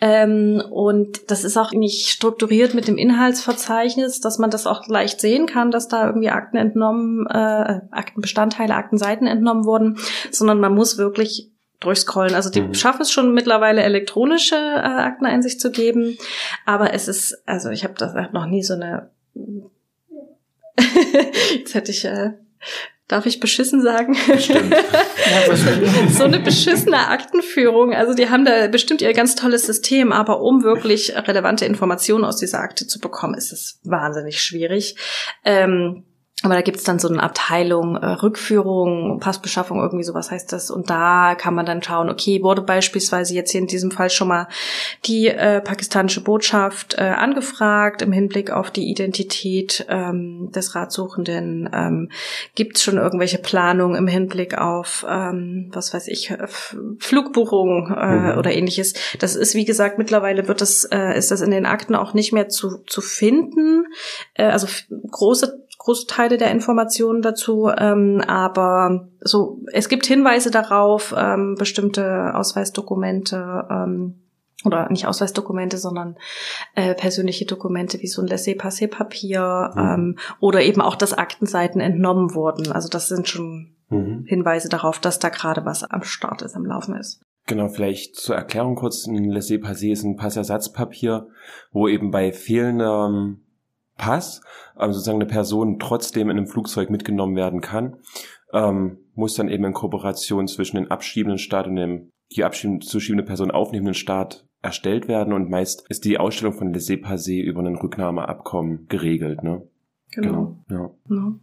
Ähm, und das ist auch nicht strukturiert mit dem Inhaltsverzeichnis, dass man das auch leicht sehen kann, dass da irgendwie Akten entnommen, äh, Aktenbestandteile, Aktenseiten entnommen wurden, sondern man muss wirklich durchscrollen. Also die Mhm. schaffen es schon mittlerweile elektronische äh, Akteneinsicht zu geben, aber es ist, also ich habe das hab noch nie so eine Jetzt hätte ich, äh, darf ich beschissen sagen? So eine beschissene Aktenführung. Also die haben da bestimmt ihr ganz tolles System, aber um wirklich relevante Informationen aus dieser Akte zu bekommen, ist es wahnsinnig schwierig. Ähm, aber da gibt's dann so eine Abteilung äh, Rückführung, Passbeschaffung, irgendwie sowas heißt das. Und da kann man dann schauen, okay, wurde beispielsweise jetzt hier in diesem Fall schon mal die äh, pakistanische Botschaft äh, angefragt im Hinblick auf die Identität ähm, des Ratsuchenden? Ähm, gibt's schon irgendwelche Planungen im Hinblick auf, ähm, was weiß ich, F- Flugbuchungen äh, Mhm. oder ähnliches? Das ist, wie gesagt, mittlerweile wird das, äh, ist das in den Akten auch nicht mehr zu, zu finden. Äh, also große große Teile der Informationen dazu, ähm, aber so es gibt Hinweise darauf, ähm, bestimmte Ausweisdokumente ähm, oder nicht Ausweisdokumente, sondern äh, persönliche Dokumente wie so ein Laissez-passer-Papier Mhm. ähm, oder eben auch, dass Aktenseiten entnommen wurden. Also das sind schon Mhm. Hinweise darauf, dass da gerade was am Start ist, am Laufen ist. Genau, vielleicht zur Erklärung kurz, ein Laissez-Passer ist ein Passersatzpapier, wo eben bei fehlendem Pass ähm, sozusagen eine Person trotzdem in einem Flugzeug mitgenommen werden kann, ähm, muss dann eben in Kooperation zwischen dem abschiebenden Staat und dem die abschiebende, Person aufnehmenden Staat erstellt werden und meist ist die Ausstellung von Laissez-Passer über ein Rücknahmeabkommen geregelt, ne? Genau. Ja. Ja. Mhm.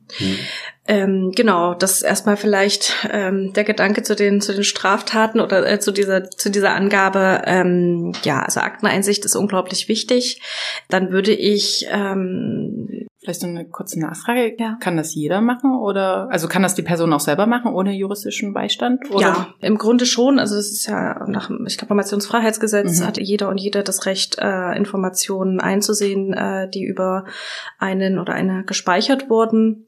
Ähm, genau, das ist erstmal vielleicht ähm, der Gedanke zu den zu den Straftaten oder äh, zu dieser zu dieser Angabe. Ähm, ja, also Akteneinsicht ist unglaublich wichtig. Dann würde ich ähm, Vielleicht so eine kurze Nachfrage. Ja. Kann das jeder machen oder also kann das die Person auch selber machen ohne juristischen Beistand? Oder? ja im Grunde schon. Also es ist ja nach dem ich glaube Informationsfreiheitsgesetz Mhm. hat jeder und jede das Recht äh, Informationen einzusehen, äh, die über einen oder eine gespeichert wurden.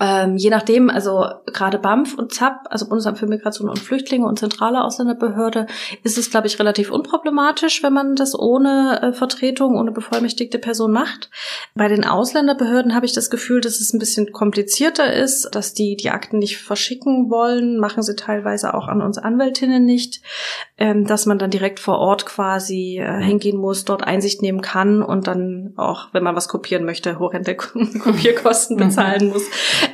Ähm, je nachdem, also gerade BAMF und ZAP, also Bundesamt für Migration und Flüchtlinge und zentrale Ausländerbehörde, ist es, glaube ich, relativ unproblematisch, wenn man das ohne äh, Vertretung, ohne bevollmächtigte Person macht. Bei den Ausländerbehörden habe ich das Gefühl, dass es ein bisschen komplizierter ist, dass die die Akten nicht verschicken wollen, machen sie teilweise auch an uns Anwältinnen nicht, ähm, dass man dann direkt vor Ort quasi äh, hingehen muss, dort Einsicht nehmen kann und dann auch, wenn man was kopieren möchte, horrende Kopierkosten Mhm. bezahlen muss.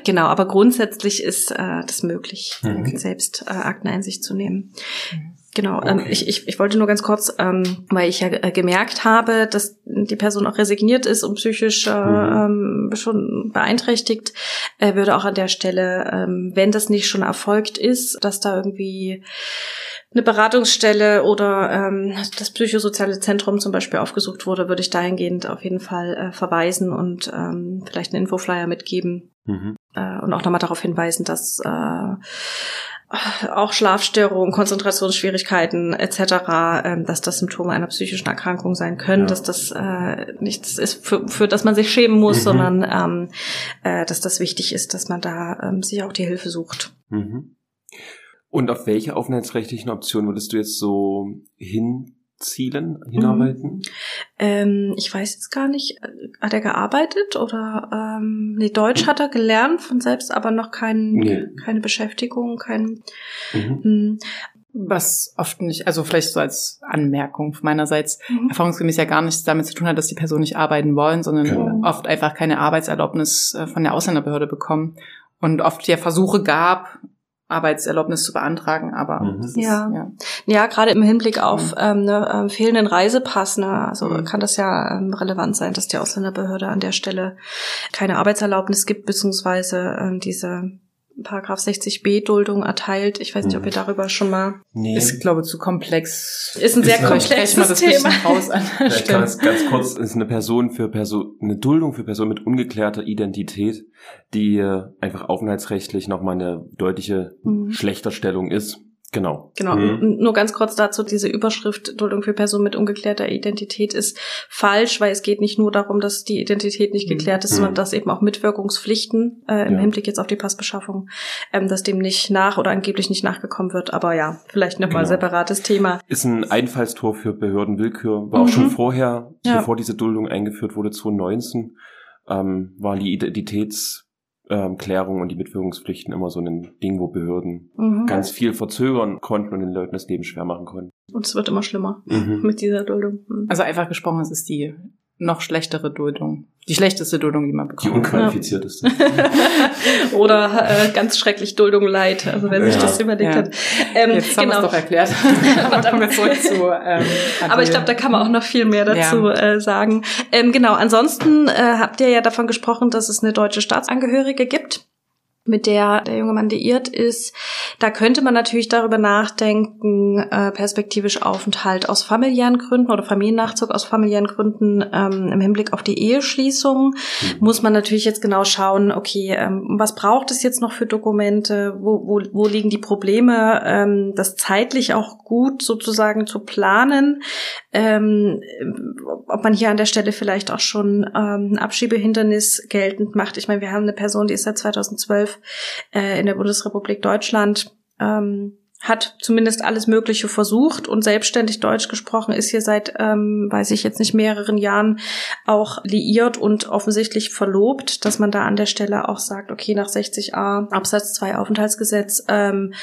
Genau, aber grundsätzlich ist äh, das möglich, Mhm. selbst äh, Akteneinsicht zu nehmen. Genau, ähm, Okay. ich, ich, ich wollte nur ganz kurz, ähm, weil ich ja äh, gemerkt habe, dass die Person auch resigniert ist und psychisch äh, ähm, schon beeinträchtigt, äh, würde auch an der Stelle, ähm, wenn das nicht schon erfolgt ist, dass da irgendwie eine Beratungsstelle oder ähm, das psychosoziale Zentrum zum Beispiel aufgesucht wurde, würde ich dahingehend auf jeden Fall äh, verweisen und ähm, vielleicht einen Infoflyer mitgeben, Mhm. Äh, und auch nochmal darauf hinweisen, dass äh, auch Schlafstörungen, Konzentrationsschwierigkeiten etc., äh, dass das Symptome einer psychischen Erkrankung sein können, ja. dass das äh, nichts ist, für, für das man sich schämen muss, mhm. sondern ähm, äh, dass das wichtig ist, dass man da ähm, sich auch die Hilfe sucht. Mhm. Und auf welche aufenthaltsrechtlichen Optionen würdest du jetzt so hin Zielen hinarbeiten? Mhm. Ähm, ich weiß jetzt gar nicht, hat er gearbeitet oder ähm, nee, Deutsch hat er gelernt von selbst, aber noch kein, nee. keine Beschäftigung, kein mhm. Hm. was oft nicht, also vielleicht so als Anmerkung meinerseits, mhm. erfahrungsgemäß ja gar nichts damit zu tun hat, dass die Personen nicht arbeiten wollen, sondern genau. oft einfach keine Arbeitserlaubnis äh, von der Ausländerbehörde bekommen und oft ja Versuche gab, Arbeitserlaubnis zu beantragen, aber mhm. ist, ja. ja, ja, gerade im Hinblick auf mhm. ähm, ne, äh, fehlenden Reisepass, ne, also mhm. kann das ja ähm, relevant sein, dass die Ausländerbehörde an der Stelle keine Arbeitserlaubnis gibt beziehungsweise ähm, diese Paragraph 60b Duldung erteilt. Ich weiß nicht, ob ihr mhm. darüber schon mal. Nee. Ist, glaube ich, zu komplex. Ist ein sehr ist komplexes mal das Thema. Raus an der Stelle. Ganz, ganz kurz, ist eine Person für Person, eine Duldung für Person mit ungeklärter Identität, die äh, einfach aufenthaltsrechtlich nochmal eine deutliche mhm. Schlechterstellung ist. Genau. Genau. Mhm. Nur ganz kurz dazu, diese Überschrift Duldung für Personen mit ungeklärter Identität ist falsch, weil es geht nicht nur darum, dass die Identität nicht mhm. geklärt ist, mhm. sondern dass eben auch Mitwirkungspflichten äh, im ja. Hinblick jetzt auf die Passbeschaffung, ähm, dass dem nicht nach oder angeblich nicht nachgekommen wird. Aber ja, vielleicht nochmal genau. separates Thema. Ist ein Einfallstor für Behördenwillkür, war mhm. auch schon vorher, ja. bevor diese Duldung eingeführt wurde, 2019, ähm, war die Identitäts ähm, Klärung und die Mitwirkungspflichten immer so ein Ding, wo Behörden mhm. ganz viel verzögern konnten und den Leuten das Leben schwer machen konnten. Und es wird immer schlimmer mhm. mit dieser Duldung. Mhm. Also einfach gesprochen, es ist die noch schlechtere Duldung. Die schlechteste Duldung, die man bekommt. Die unqualifizierteste. Oder äh, ganz schrecklich Duldung leid, also wer sich ja. das überlegt ja. hat. Ähm, Jetzt haben genau. wir es doch erklärt. Aber, zurück zu, ähm, Aber ich glaube, da kann man auch noch viel mehr dazu ja. äh, sagen. Ähm, genau, ansonsten äh, habt ihr ja davon gesprochen, dass es eine deutsche Staatsangehörige gibt mit der der junge Mann liiert ist. Da könnte man natürlich darüber nachdenken, äh, perspektivisch Aufenthalt aus familiären Gründen oder Familiennachzug aus familiären Gründen ähm, im Hinblick auf die Eheschließung. Mhm. Muss man natürlich jetzt genau schauen, okay, ähm, was braucht es jetzt noch für Dokumente, wo, wo, wo liegen die Probleme, ähm, das zeitlich auch gut sozusagen zu planen, ähm, ob man hier an der Stelle vielleicht auch schon ähm, ein Abschiebehindernis geltend macht. Ich meine, wir haben eine Person, die ist seit 2012 äh, in der Bundesrepublik Deutschland. Ähm, hat zumindest alles Mögliche versucht und selbstständig Deutsch gesprochen, ist hier seit, ähm, weiß ich jetzt nicht, mehreren Jahren auch liiert und offensichtlich verlobt, dass man da an der Stelle auch sagt, okay, nach 60a Absatz 2 Aufenthaltsgesetz ähm,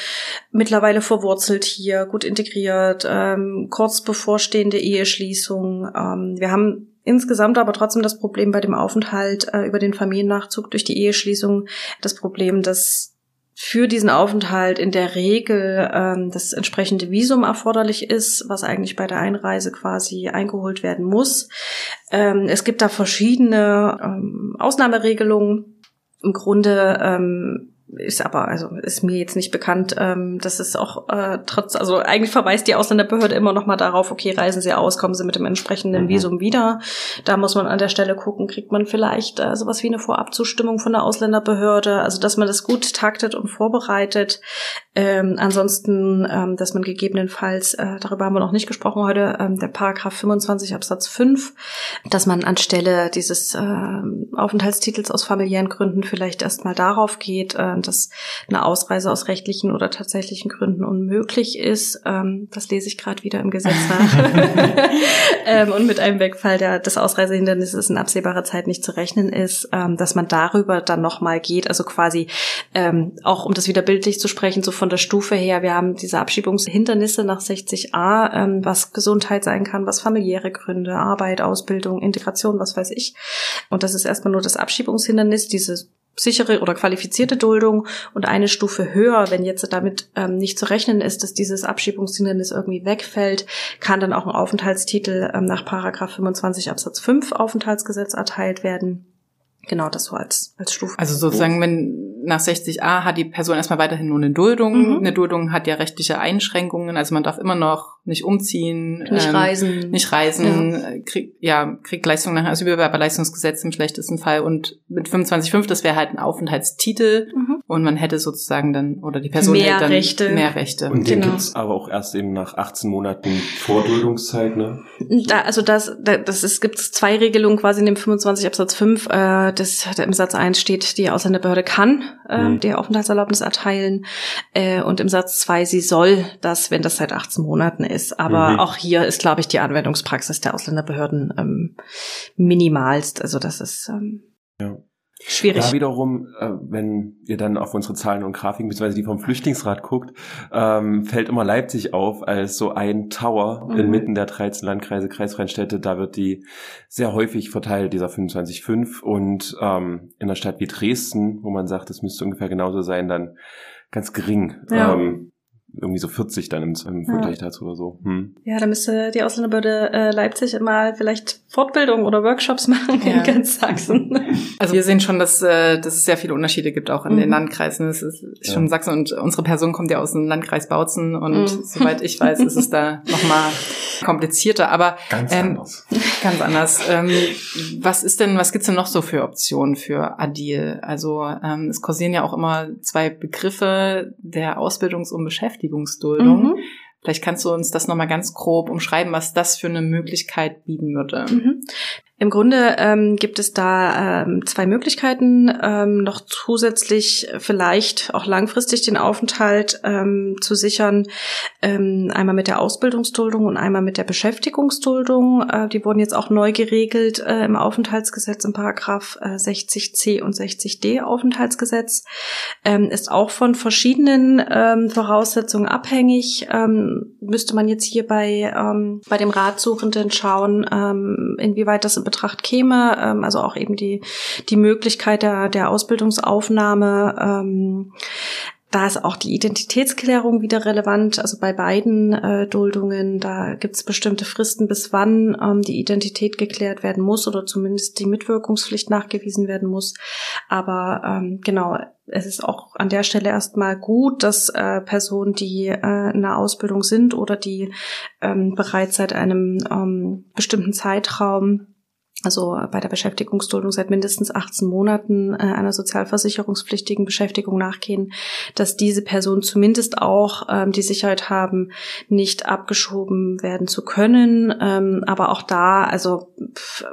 mittlerweile verwurzelt hier, gut integriert, ähm, kurz bevorstehende Eheschließung. Ähm, wir haben Insgesamt aber trotzdem das Problem bei dem Aufenthalt äh, über den Familiennachzug durch die Eheschließung, das Problem, dass für diesen Aufenthalt in der Regel ähm, das entsprechende Visum erforderlich ist, was eigentlich bei der Einreise quasi eingeholt werden muss. Ähm, es gibt da verschiedene ähm, Ausnahmeregelungen. Im Grunde ähm, ist aber, also ist mir jetzt nicht bekannt, ähm, dass es auch äh, trotz, also eigentlich verweist die Ausländerbehörde immer noch mal darauf, okay, reisen Sie aus, kommen Sie mit dem entsprechenden mhm. Visum wieder. Da muss man an der Stelle gucken, kriegt man vielleicht äh, sowas wie eine Vorabzustimmung von der Ausländerbehörde, also dass man das gut taktet und vorbereitet. Ähm, ansonsten, ähm, dass man gegebenenfalls, äh, darüber haben wir noch nicht gesprochen heute, ähm, der Paragraph 25 Absatz 5, dass man anstelle dieses äh, Aufenthaltstitels aus familiären Gründen vielleicht erstmal darauf geht, äh, dass eine Ausreise aus rechtlichen oder tatsächlichen Gründen unmöglich ist. Ähm, das lese ich gerade wieder im Gesetz nach. ähm, und mit einem Wegfall der, des Ausreisehindernisses in absehbarer Zeit nicht zu rechnen ist, ähm, dass man darüber dann nochmal geht, also quasi ähm, auch um das wieder bildlich zu sprechen, so von der Stufe her, wir haben diese Abschiebungshindernisse nach 60a, ähm, was Gesundheit sein kann, was familiäre Gründe, Arbeit, Ausbildung, Integration, was weiß ich. Und das ist erstmal nur das Abschiebungshindernis, diese sichere oder qualifizierte Duldung und eine Stufe höher, wenn jetzt damit ähm, nicht zu rechnen ist, dass dieses Abschiebungshindernis irgendwie wegfällt, kann dann auch ein Aufenthaltstitel ähm, nach Paragraph 25 Absatz 5 Aufenthaltsgesetz erteilt werden. Genau, das so als, als Stufe. Also sozusagen, wenn nach 60a hat die Person erstmal weiterhin nur eine Duldung. Mhm. Eine Duldung hat ja rechtliche Einschränkungen, also man darf immer noch nicht umziehen, Nicht ähm, reisen. nicht reisen, äh, kriegt ja kriegt Leistung nach Asylbewerberleistungsgesetz im schlechtesten Fall und mit 25,5 das wäre halt ein Aufenthaltstitel Mhm. und man hätte sozusagen dann oder die Person Mehr hätte dann Rechte. mehr Rechte. Und den Genau. gibt's aber auch erst eben nach 18 Monaten Vorduldungszeit, ne? Da, also das, da- das ist, gibt zwei Regelungen quasi in dem 25 Absatz 5. Äh, das, da Im Satz 1 steht, die Ausländerbehörde kann äh, Mhm. die Aufenthaltserlaubnis erteilen. Äh, und im Satz 2, sie soll das, wenn das seit 18 Monaten ist. Aber Mhm. auch hier ist, glaube ich, die Anwendungspraxis der Ausländerbehörden ähm, minimalst. Also das ist ähm, Ja. Schwierig. Da wiederum, äh, wenn ihr dann auf unsere Zahlen und Grafiken, beziehungsweise die vom Flüchtlingsrat guckt, ähm, fällt immer Leipzig auf als so ein Tower Mhm. inmitten der 13 Landkreise, kreisfreien Städte. Da wird die sehr häufig verteilt, dieser 25,5. Und ähm, in einer Stadt wie Dresden, wo man sagt, das müsste ungefähr genauso sein, dann ganz gering. Ja. Ähm, irgendwie so 40 dann im, im Vergleich dazu oder so. Hm. Ja, da müsste die Ausländerbehörde äh, Leipzig mal vielleicht Fortbildung oder Workshops machen Ja. in ganz Sachsen. Also wir sehen schon, dass, äh, dass es sehr viele Unterschiede gibt, auch in Mhm. den Landkreisen. Es ist Ja. schon Sachsen und unsere Person kommt ja aus dem Landkreis Bautzen und Mhm. soweit ich weiß, ist es da nochmal komplizierter. Aber Ganz Ähm, anders. Ganz anders. Ähm, was ist denn, was gibt's denn noch so für Optionen für Adil? Also ähm, es kursieren ja auch immer zwei Begriffe der Ausbildungs- und Beschäftigungsduldung. Mhm. Vielleicht kannst du uns das nochmal ganz grob umschreiben, was das für eine Möglichkeit bieten würde. Mhm. Im Grunde ähm, gibt es da ähm, zwei Möglichkeiten, ähm, noch zusätzlich vielleicht auch langfristig den Aufenthalt ähm, zu sichern. Ähm, einmal mit der Ausbildungsduldung und einmal mit der Beschäftigungsduldung. Äh, die wurden jetzt auch neu geregelt äh, im Aufenthaltsgesetz im Paragraph äh, 60c und 60d Aufenthaltsgesetz. Ähm, ist auch von verschiedenen ähm, Voraussetzungen abhängig. Ähm, müsste man jetzt hier bei, ähm, bei dem Ratsuchenden schauen, ähm, inwieweit das Betracht käme. Ähm, also auch eben die, die Möglichkeit der, der Ausbildungsaufnahme. Ähm, da ist auch die Identitätsklärung wieder relevant. Also bei beiden äh, Duldungen, da gibt es bestimmte Fristen, bis wann ähm, die Identität geklärt werden muss oder zumindest die Mitwirkungspflicht nachgewiesen werden muss. Aber ähm, genau, es ist auch an der Stelle erstmal gut, dass äh, Personen, die äh, in der Ausbildung sind oder die ähm, bereits seit einem ähm, bestimmten Zeitraum also bei der Beschäftigungsduldung seit mindestens 18 Monaten äh, einer sozialversicherungspflichtigen Beschäftigung nachgehen, dass diese Personen zumindest auch ähm, die Sicherheit haben, nicht abgeschoben werden zu können. Ähm, aber auch da, also pf,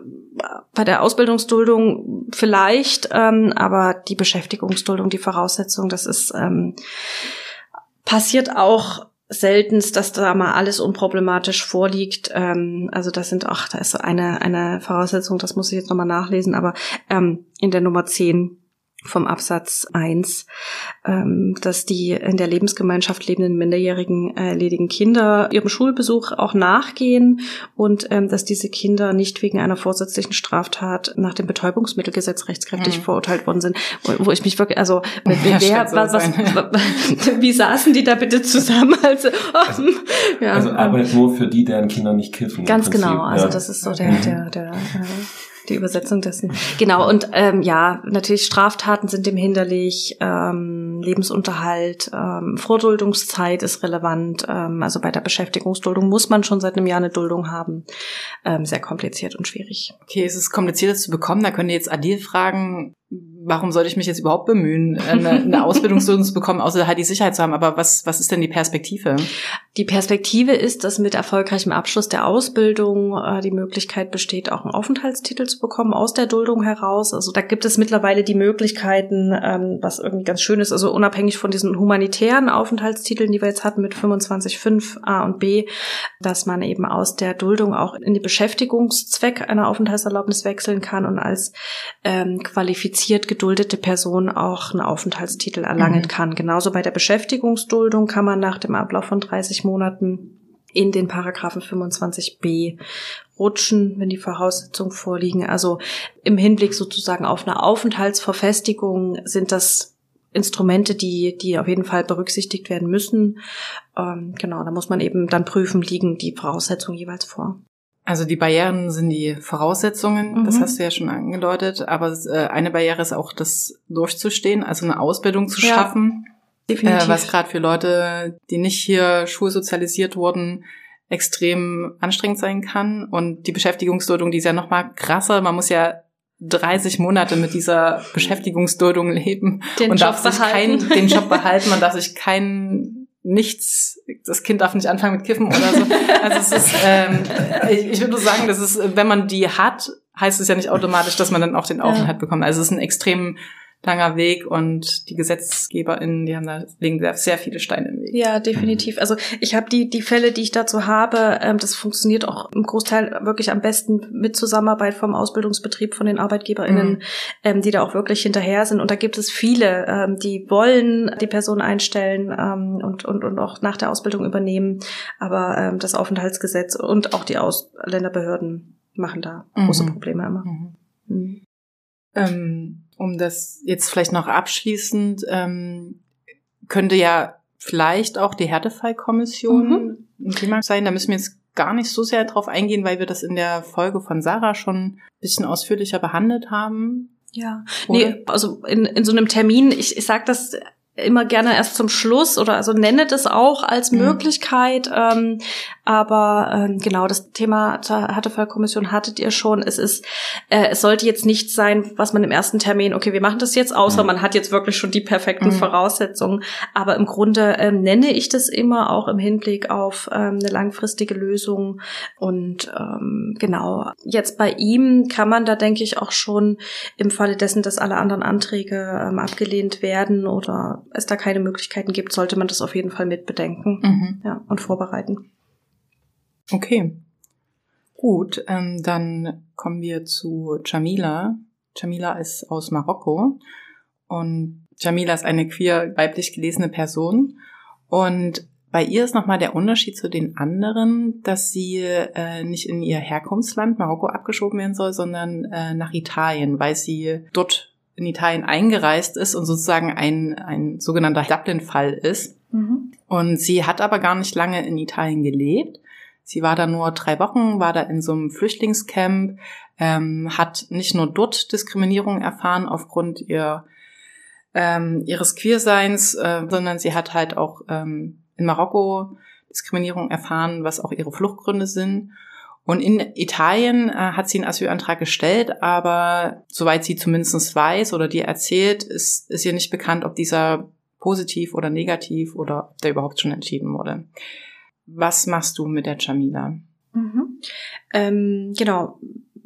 bei der Ausbildungsduldung vielleicht, ähm, aber die Beschäftigungsduldung, die Voraussetzung, das ist ähm, passiert auch seltenst, dass da mal alles unproblematisch vorliegt. Ähm, also das sind auch, da ist so eine, eine Voraussetzung, das muss ich jetzt nochmal nachlesen, aber ähm, in der Nummer 10 vom Absatz 1, ähm, dass die in der Lebensgemeinschaft lebenden minderjährigen äh, ledigen Kinder ihrem Schulbesuch auch nachgehen und ähm, dass diese Kinder nicht wegen einer vorsätzlichen Straftat nach dem Betäubungsmittelgesetz rechtskräftig Mhm. verurteilt worden sind, wo, wo ich mich wirklich, also Ja, wer, so was, wie saßen die da bitte zusammen? Also, Also- ja, Also ähm, Arbeit nur für die, deren Kinder nicht kiffen. Ganz genau, also ja. das ist so der, der, der, äh, die Übersetzung dessen. Genau, und ähm, ja, natürlich Straftaten sind dem hinderlich, ähm, Lebensunterhalt, ähm, Vorduldungszeit ist relevant, ähm, also bei der Beschäftigungsduldung muss man schon seit einem Jahr eine Duldung haben. Ähm, sehr kompliziert und schwierig. Okay, es ist kompliziert, das zu bekommen. Da könnt ihr jetzt Adil fragen, warum sollte ich mich jetzt überhaupt bemühen, eine, eine Ausbildungsduldung zu bekommen, außer halt die Sicherheit zu haben. Aber was, was ist denn die Perspektive? Die Perspektive ist, dass mit erfolgreichem Abschluss der Ausbildung äh, die Möglichkeit besteht, auch einen Aufenthaltstitel zu bekommen aus der Duldung heraus. Also da gibt es mittlerweile die Möglichkeiten, ähm, was irgendwie ganz schön ist, also unabhängig von diesen humanitären Aufenthaltstiteln, die wir jetzt hatten mit 25.5 A und B, dass man eben aus der Duldung auch in die Beschäftigungszweck einer Aufenthaltserlaubnis wechseln kann und als ähm, qualifiziert geduldete Person auch einen Aufenthaltstitel erlangen Mhm. kann. Genauso bei der Beschäftigungsduldung kann man nach dem Ablauf von 30 Monaten in den Paragraphen 25b rutschen, wenn die Voraussetzungen vorliegen. Also im Hinblick sozusagen auf eine Aufenthaltsverfestigung sind das Instrumente, die, die auf jeden Fall berücksichtigt werden müssen. Ähm, genau, da muss man eben dann prüfen, liegen die Voraussetzungen jeweils vor. Also die Barrieren sind die Voraussetzungen, mhm. das hast du ja schon angedeutet, aber äh, eine Barriere ist auch das durchzustehen, also eine Ausbildung zu ja, schaffen. Definitiv. Äh, was gerade für Leute, die nicht hier schulsozialisiert wurden, extrem anstrengend sein kann. Und die Beschäftigungsduldung, die ist ja noch mal krasser. Man muss ja 30 Monate mit dieser Beschäftigungsduldung leben den und Job darf sich kein, den Job behalten, man darf sich kein nichts, das Kind darf nicht anfangen mit Kiffen oder so. Also es ist, ähm, ich, ich würde sagen, das ist, wenn man die hat, heißt es ja nicht automatisch, dass man dann auch den Aufenthalt ja. bekommt. Also es ist ein extrem langer Weg und die GesetzgeberInnen, die haben da legen sehr, sehr viele Steine im Weg. Ja, definitiv. Also ich habe die die Fälle, die ich dazu habe, ähm, das funktioniert auch im Großteil wirklich am besten mit Zusammenarbeit vom Ausbildungsbetrieb von den ArbeitgeberInnen, mhm. ähm, die da auch wirklich hinterher sind. Und da gibt es viele, ähm, die wollen die Person einstellen ähm, und, und und auch nach der Ausbildung übernehmen. Aber ähm, das Aufenthaltsgesetz und auch die Ausländerbehörden machen da mhm. große Probleme immer. Mhm. mhm. Ähm um das jetzt vielleicht noch abschließend, ähm, könnte ja vielleicht auch die Härtefallkommission mhm. ein Thema sein. Da müssen wir jetzt gar nicht so sehr drauf eingehen, weil wir das in der Folge von Sarah schon ein bisschen ausführlicher behandelt haben. Ja, Oder? nee, also in, in so einem Termin, ich, ich sage das immer gerne erst zum Schluss oder also nenne das auch als mhm. Möglichkeit. Ähm, aber ähm, genau, das Thema zur Härtefallkommission hattet ihr schon. Es ist, äh, es sollte jetzt nicht sein, was man im ersten Termin, okay, wir machen das jetzt, außer mhm. man hat jetzt wirklich schon die perfekten mhm. Voraussetzungen. Aber im Grunde ähm, nenne ich das immer auch im Hinblick auf ähm, eine langfristige Lösung. Und ähm, genau, jetzt bei ihm kann man da, denke ich, auch schon im Falle dessen, dass alle anderen Anträge ähm, abgelehnt werden oder es da keine Möglichkeiten gibt, sollte man das auf jeden Fall mitbedenken mhm. ja, und vorbereiten. Okay. Gut, ähm, dann kommen wir zu Jamila. Jamila ist aus Marokko und Jamila ist eine queer weiblich gelesene Person und bei ihr ist nochmal der Unterschied zu den anderen, dass sie äh, nicht in ihr Herkunftsland Marokko abgeschoben werden soll, sondern äh, nach Italien, weil sie dort in Italien eingereist ist und sozusagen ein, ein sogenannter Dublin-Fall ist. Mhm. Und sie hat aber gar nicht lange in Italien gelebt. Sie war da nur drei Wochen, war da in so einem Flüchtlingscamp, ähm, hat nicht nur dort Diskriminierung erfahren aufgrund ihr, ähm, ihres Queerseins, äh, sondern sie hat halt auch ähm, in Marokko Diskriminierung erfahren, was auch ihre Fluchtgründe sind. Und in Italien äh, hat sie einen Asylantrag gestellt, aber soweit sie zumindest weiß oder dir erzählt, ist, ist ihr nicht bekannt, ob dieser positiv oder negativ oder ob der überhaupt schon entschieden wurde. Was machst du mit der Jamila? Mhm. Ähm, genau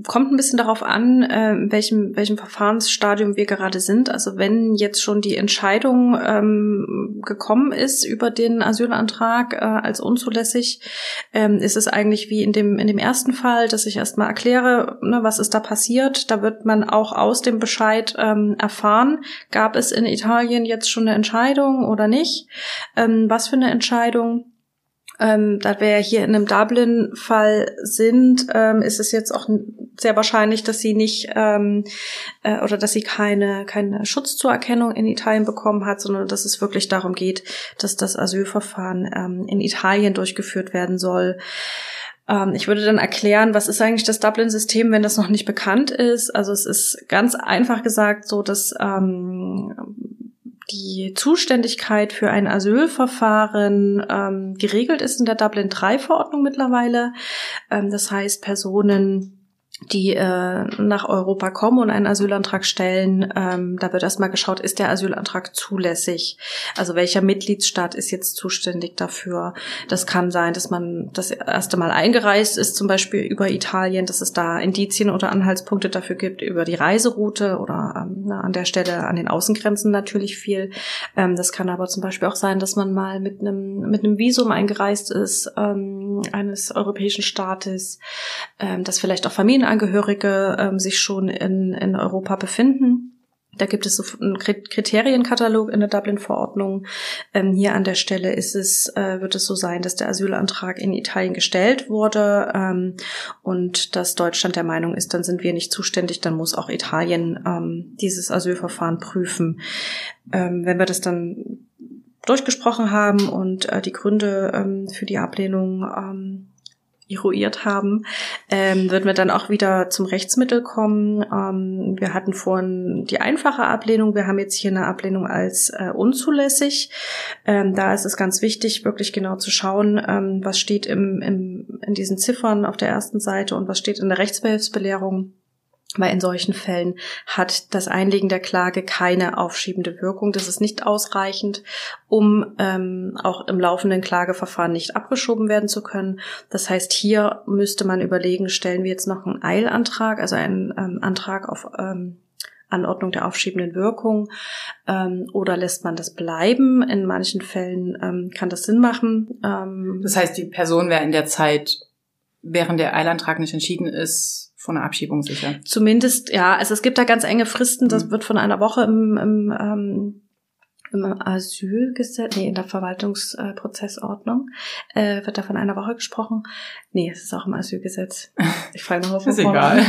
kommt ein bisschen darauf an, in welchem, welchem Verfahrensstadium wir gerade sind. Also wenn jetzt schon die Entscheidung ähm, gekommen ist über den Asylantrag äh, als unzulässig, ähm, ist es eigentlich wie in dem, in dem ersten Fall, dass ich erstmal erkläre, ne, was ist da passiert. Da wird man auch aus dem Bescheid ähm, erfahren, gab es in Italien jetzt schon eine Entscheidung oder nicht? Ähm, was für eine Entscheidung? Ähm, da wir hier in einem Dublin-Fall sind, ähm, ist es jetzt auch sehr wahrscheinlich, dass sie nicht ähm, äh, oder dass sie keine keine Schutzzuerkennung in Italien bekommen hat, sondern dass es wirklich darum geht, dass das Asylverfahren ähm, in Italien durchgeführt werden soll. Ähm, ich würde dann erklären, was ist eigentlich das Dublin-System, wenn das noch nicht bekannt ist. Also es ist ganz einfach gesagt so, dass ähm, die Zuständigkeit für ein Asylverfahren ähm, geregelt ist in der Dublin III Verordnung mittlerweile. Ähm, das heißt, Personen die äh, nach Europa kommen und einen Asylantrag stellen, ähm, da wird erstmal geschaut, ist der Asylantrag zulässig? Also welcher Mitgliedsstaat ist jetzt zuständig dafür? Das kann sein, dass man das erste Mal eingereist ist, zum Beispiel über Italien, dass es da Indizien oder Anhaltspunkte dafür gibt, über die Reiseroute oder ähm, an der Stelle an den Außengrenzen natürlich viel. Ähm, das kann aber zum Beispiel auch sein, dass man mal mit einem mit einem Visum eingereist ist ähm, eines europäischen Staates, ähm, dass vielleicht auch Familien Familienangehörige ähm, sich schon in, in Europa befinden. Da gibt es so einen Kriterienkatalog in der Dublin-Verordnung. Ähm, hier an der Stelle ist es, äh, wird es so sein, dass der Asylantrag in Italien gestellt wurde ähm, und dass Deutschland der Meinung ist, dann sind wir nicht zuständig, dann muss auch Italien ähm, dieses Asylverfahren prüfen. Ähm, wenn wir das dann durchgesprochen haben und äh, die Gründe ähm, für die Ablehnung ähm, eruiert haben, ähm, würden wir dann auch wieder zum Rechtsmittel kommen. Ähm, wir hatten vorhin die einfache Ablehnung, wir haben jetzt hier eine Ablehnung als äh, unzulässig. Ähm, da ist es ganz wichtig, wirklich genau zu schauen, ähm, was steht im, im, in diesen Ziffern auf der ersten Seite und was steht in der Rechtsbehelfsbelehrung weil in solchen Fällen hat das Einlegen der Klage keine aufschiebende Wirkung. Das ist nicht ausreichend, um ähm, auch im laufenden Klageverfahren nicht abgeschoben werden zu können. Das heißt, hier müsste man überlegen, stellen wir jetzt noch einen Eilantrag, also einen ähm, Antrag auf ähm, Anordnung der aufschiebenden Wirkung ähm, oder lässt man das bleiben? In manchen Fällen ähm, kann das Sinn machen. Ähm, das heißt, die Person wäre in der Zeit, während der Eilantrag nicht entschieden ist, von der Abschiebung sicher. Zumindest, ja, also es gibt da ganz enge Fristen, das mhm. wird von einer Woche im, im ähm, im Asylgesetz, nee, in der Verwaltungsprozessordnung, äh, wird da von einer Woche gesprochen. Nee, es ist auch im Asylgesetz. Ich frage noch mal Ist egal.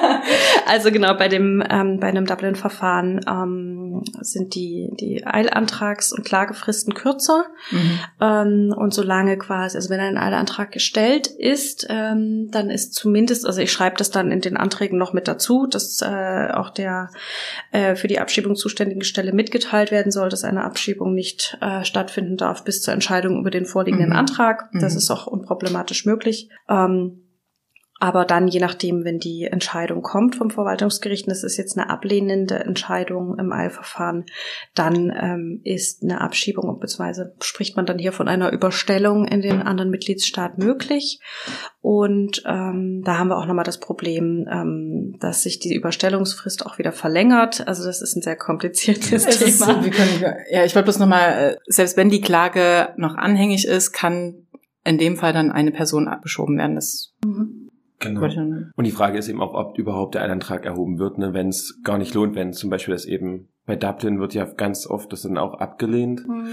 also genau, bei dem, ähm, bei einem Dublin-Verfahren ähm, sind die, die Eilantrags- und Klagefristen kürzer. Mhm. Ähm, und solange quasi, also wenn ein Eilantrag gestellt ist, ähm, dann ist zumindest, also ich schreibe das dann in den Anträgen noch mit dazu, dass äh, auch der äh, für die Abschiebung zuständigen Stelle mitgeteilt werden soll, dass eine Abschiebung nicht äh, stattfinden darf bis zur Entscheidung über den vorliegenden mhm. Antrag. Das mhm. ist auch unproblematisch möglich. Ähm, aber dann, je nachdem, wenn die Entscheidung kommt vom Verwaltungsgericht, und das ist jetzt eine ablehnende Entscheidung im Eilverfahren, dann ähm, ist eine Abschiebung, beziehungsweise spricht man dann hier von einer Überstellung in den anderen Mitgliedsstaat möglich. Und ähm, da haben wir auch nochmal das Problem, ähm, dass sich die Überstellungsfrist auch wieder verlängert. Also das ist ein sehr kompliziertes es Thema. Ist, können, ja, ich wollte bloß nochmal, äh, selbst wenn die Klage noch anhängig ist, kann in dem Fall dann eine Person abgeschoben werden. Das mhm Genau. Und die Frage ist eben auch, ob überhaupt der Einantrag erhoben wird, ne, wenn es gar nicht lohnt, wenn zum Beispiel das eben bei Dublin wird ja ganz oft das dann auch abgelehnt. Mhm.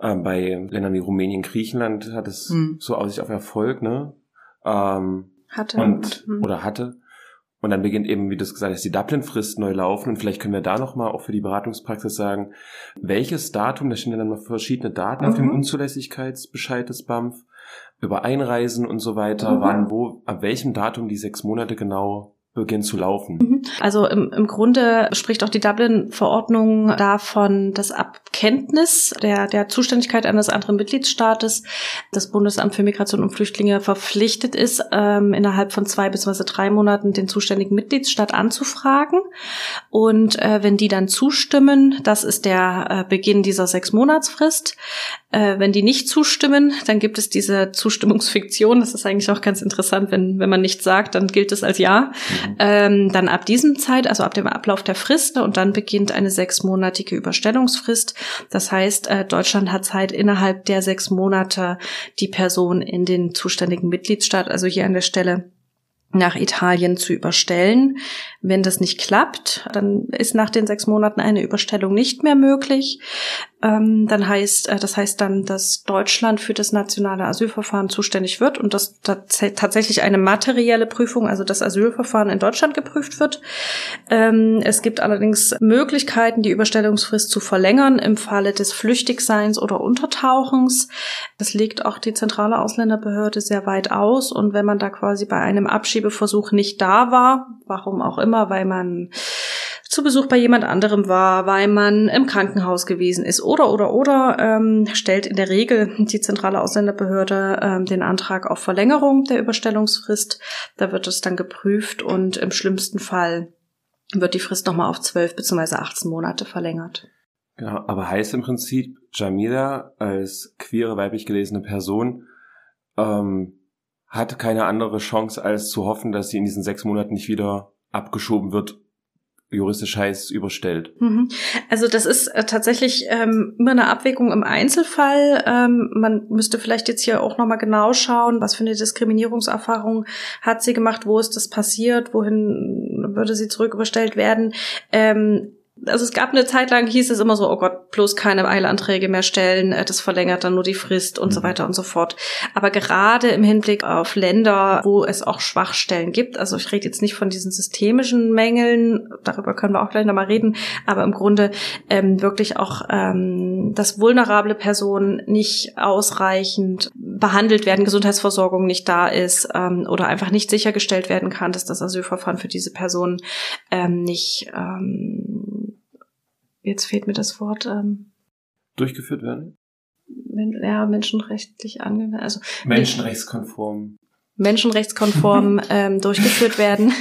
Ähm, bei Ländern wie Rumänien, Griechenland hat es mhm. so Aussicht auf Erfolg, ne? Ähm, hatte. Und, mhm. Oder hatte. Und dann beginnt eben, wie du es gesagt hast, die Dublin-Frist neu laufen. Und vielleicht können wir da nochmal auch für die Beratungspraxis sagen, welches Datum, da stehen ja dann noch verschiedene Daten auf dem mhm. Unzulässigkeitsbescheid des BAMF, über Einreisen und so weiter, mhm. wann, wo, ab welchem Datum die sechs Monate genau beginnt zu laufen. Mhm. Also im, im Grunde spricht auch die Dublin-Verordnung davon, dass ab Kenntnis der, der Zuständigkeit eines anderen Mitgliedstaates das Bundesamt für Migration und Flüchtlinge verpflichtet ist, ähm, innerhalb von zwei bis drei Monaten den zuständigen Mitgliedsstaat anzufragen. Und äh, wenn die dann zustimmen, das ist der äh, Beginn dieser sechs Monatsfrist. Äh, wenn die nicht zustimmen, dann gibt es diese Zustimmungsfiktion. Das ist eigentlich auch ganz interessant, wenn, wenn man nichts sagt, dann gilt es als Ja. Mhm. Ähm, dann ab diesem Zeit, also ab dem Ablauf der Frist, und dann beginnt eine sechsmonatige Überstellungsfrist. Das heißt, äh, Deutschland hat Zeit, innerhalb der sechs Monate die Person in den zuständigen Mitgliedsstaat, also hier an der Stelle nach Italien zu überstellen. Wenn das nicht klappt, dann ist nach den sechs Monaten eine Überstellung nicht mehr möglich. Ähm, dann heißt, äh, das heißt dann, dass Deutschland für das nationale Asylverfahren zuständig wird und dass tatsächlich eine materielle Prüfung, also das Asylverfahren in Deutschland geprüft wird. Ähm, es gibt allerdings Möglichkeiten, die Überstellungsfrist zu verlängern im Falle des Flüchtigseins oder Untertauchens. Das legt auch die zentrale Ausländerbehörde sehr weit aus und wenn man da quasi bei einem Abschiebeversuch nicht da war, warum auch immer, weil man zu Besuch bei jemand anderem war, weil man im Krankenhaus gewesen ist oder oder oder ähm, stellt in der Regel die zentrale Ausländerbehörde ähm, den Antrag auf Verlängerung der Überstellungsfrist. Da wird es dann geprüft und im schlimmsten Fall wird die Frist nochmal auf 12 bzw. 18 Monate verlängert. Genau, aber heißt im Prinzip, Jamila als queere weiblich gelesene Person ähm, hat keine andere Chance, als zu hoffen, dass sie in diesen sechs Monaten nicht wieder abgeschoben wird juristisch heißt, überstellt. Mhm. Also das ist äh, tatsächlich ähm, immer eine Abwägung im Einzelfall. Ähm, man müsste vielleicht jetzt hier auch nochmal genau schauen, was für eine Diskriminierungserfahrung hat sie gemacht, wo ist das passiert, wohin würde sie zurück überstellt werden. Ähm, also es gab eine Zeit lang, hieß es immer so, oh Gott, bloß keine Eilanträge mehr stellen, äh, das verlängert dann nur die Frist und mhm. so weiter und so fort. Aber gerade im Hinblick auf Länder, wo es auch Schwachstellen gibt, also ich rede jetzt nicht von diesen systemischen Mängeln, darüber können wir auch gleich nochmal reden, aber im Grunde ähm, wirklich auch, ähm, dass vulnerable Personen nicht ausreichend behandelt werden, Gesundheitsversorgung nicht da ist ähm, oder einfach nicht sichergestellt werden kann, dass das Asylverfahren für diese Personen ähm, nicht ähm, jetzt fehlt mir das Wort. Ähm, Durchgeführt werden? Men ja, menschenrechtlich angewendet. Also, Menschenrechtskonform. Menschenrechtskonform ähm, durchgeführt werden.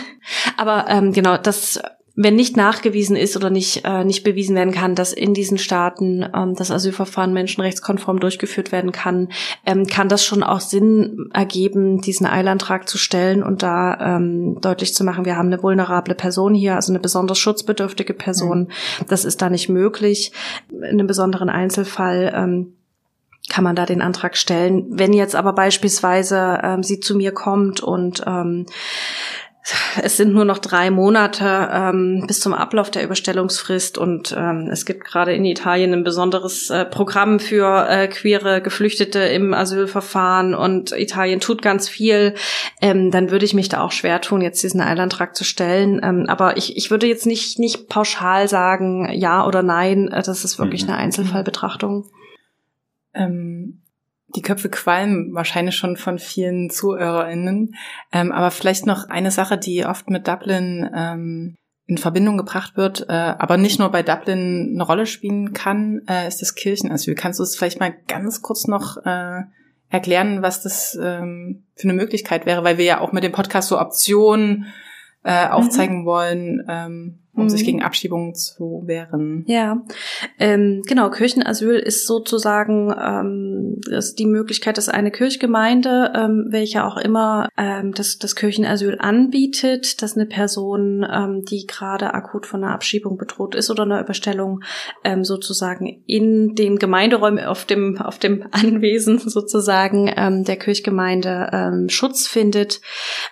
Aber ähm, genau, das wenn nicht nachgewiesen ist oder nicht, äh, nicht bewiesen werden kann, dass in diesen Staaten ähm, das Asylverfahren menschenrechtskonform durchgeführt werden kann, ähm, kann das schon auch Sinn ergeben, diesen Eilantrag zu stellen und da ähm, deutlich zu machen, wir haben eine vulnerable Person hier, also eine besonders schutzbedürftige Person. Mhm. Das ist da nicht möglich. In einem besonderen Einzelfall ähm, kann man da den Antrag stellen. Wenn jetzt aber beispielsweise ähm, sie zu mir kommt und ähm, es sind nur noch drei Monate ähm, bis zum Ablauf der Überstellungsfrist und ähm, es gibt gerade in Italien ein besonderes äh, Programm für äh, queere Geflüchtete im Asylverfahren und Italien tut ganz viel. Ähm, dann würde ich mich da auch schwer tun, jetzt diesen Eilantrag zu stellen. Ähm, aber ich, ich würde jetzt nicht, nicht pauschal sagen, ja oder nein. Äh, das ist wirklich mhm. eine Einzelfallbetrachtung. Ähm, die Köpfe qualmen wahrscheinlich schon von vielen ZuhörerInnen. Ähm, aber vielleicht noch eine Sache, die oft mit Dublin ähm, in Verbindung gebracht wird, äh, aber nicht nur bei Dublin eine Rolle spielen kann, äh, ist das Kirchenasyl. Kannst du es vielleicht mal ganz kurz noch äh, erklären, was das ähm, für eine Möglichkeit wäre? Weil wir ja auch mit dem Podcast so Optionen äh, aufzeigen mhm. wollen, ähm, um mhm. sich gegen Abschiebungen zu wehren. Ja, ähm, genau. Kirchenasyl ist sozusagen ähm, ist die Möglichkeit, dass eine Kirchgemeinde, ähm, welche auch immer ähm, das, das Kirchenasyl anbietet, dass eine Person, ähm, die gerade akut von einer Abschiebung bedroht ist oder einer Überstellung, ähm, sozusagen in den Gemeinderäumen auf dem auf dem Anwesen sozusagen ähm, der Kirchgemeinde ähm, Schutz findet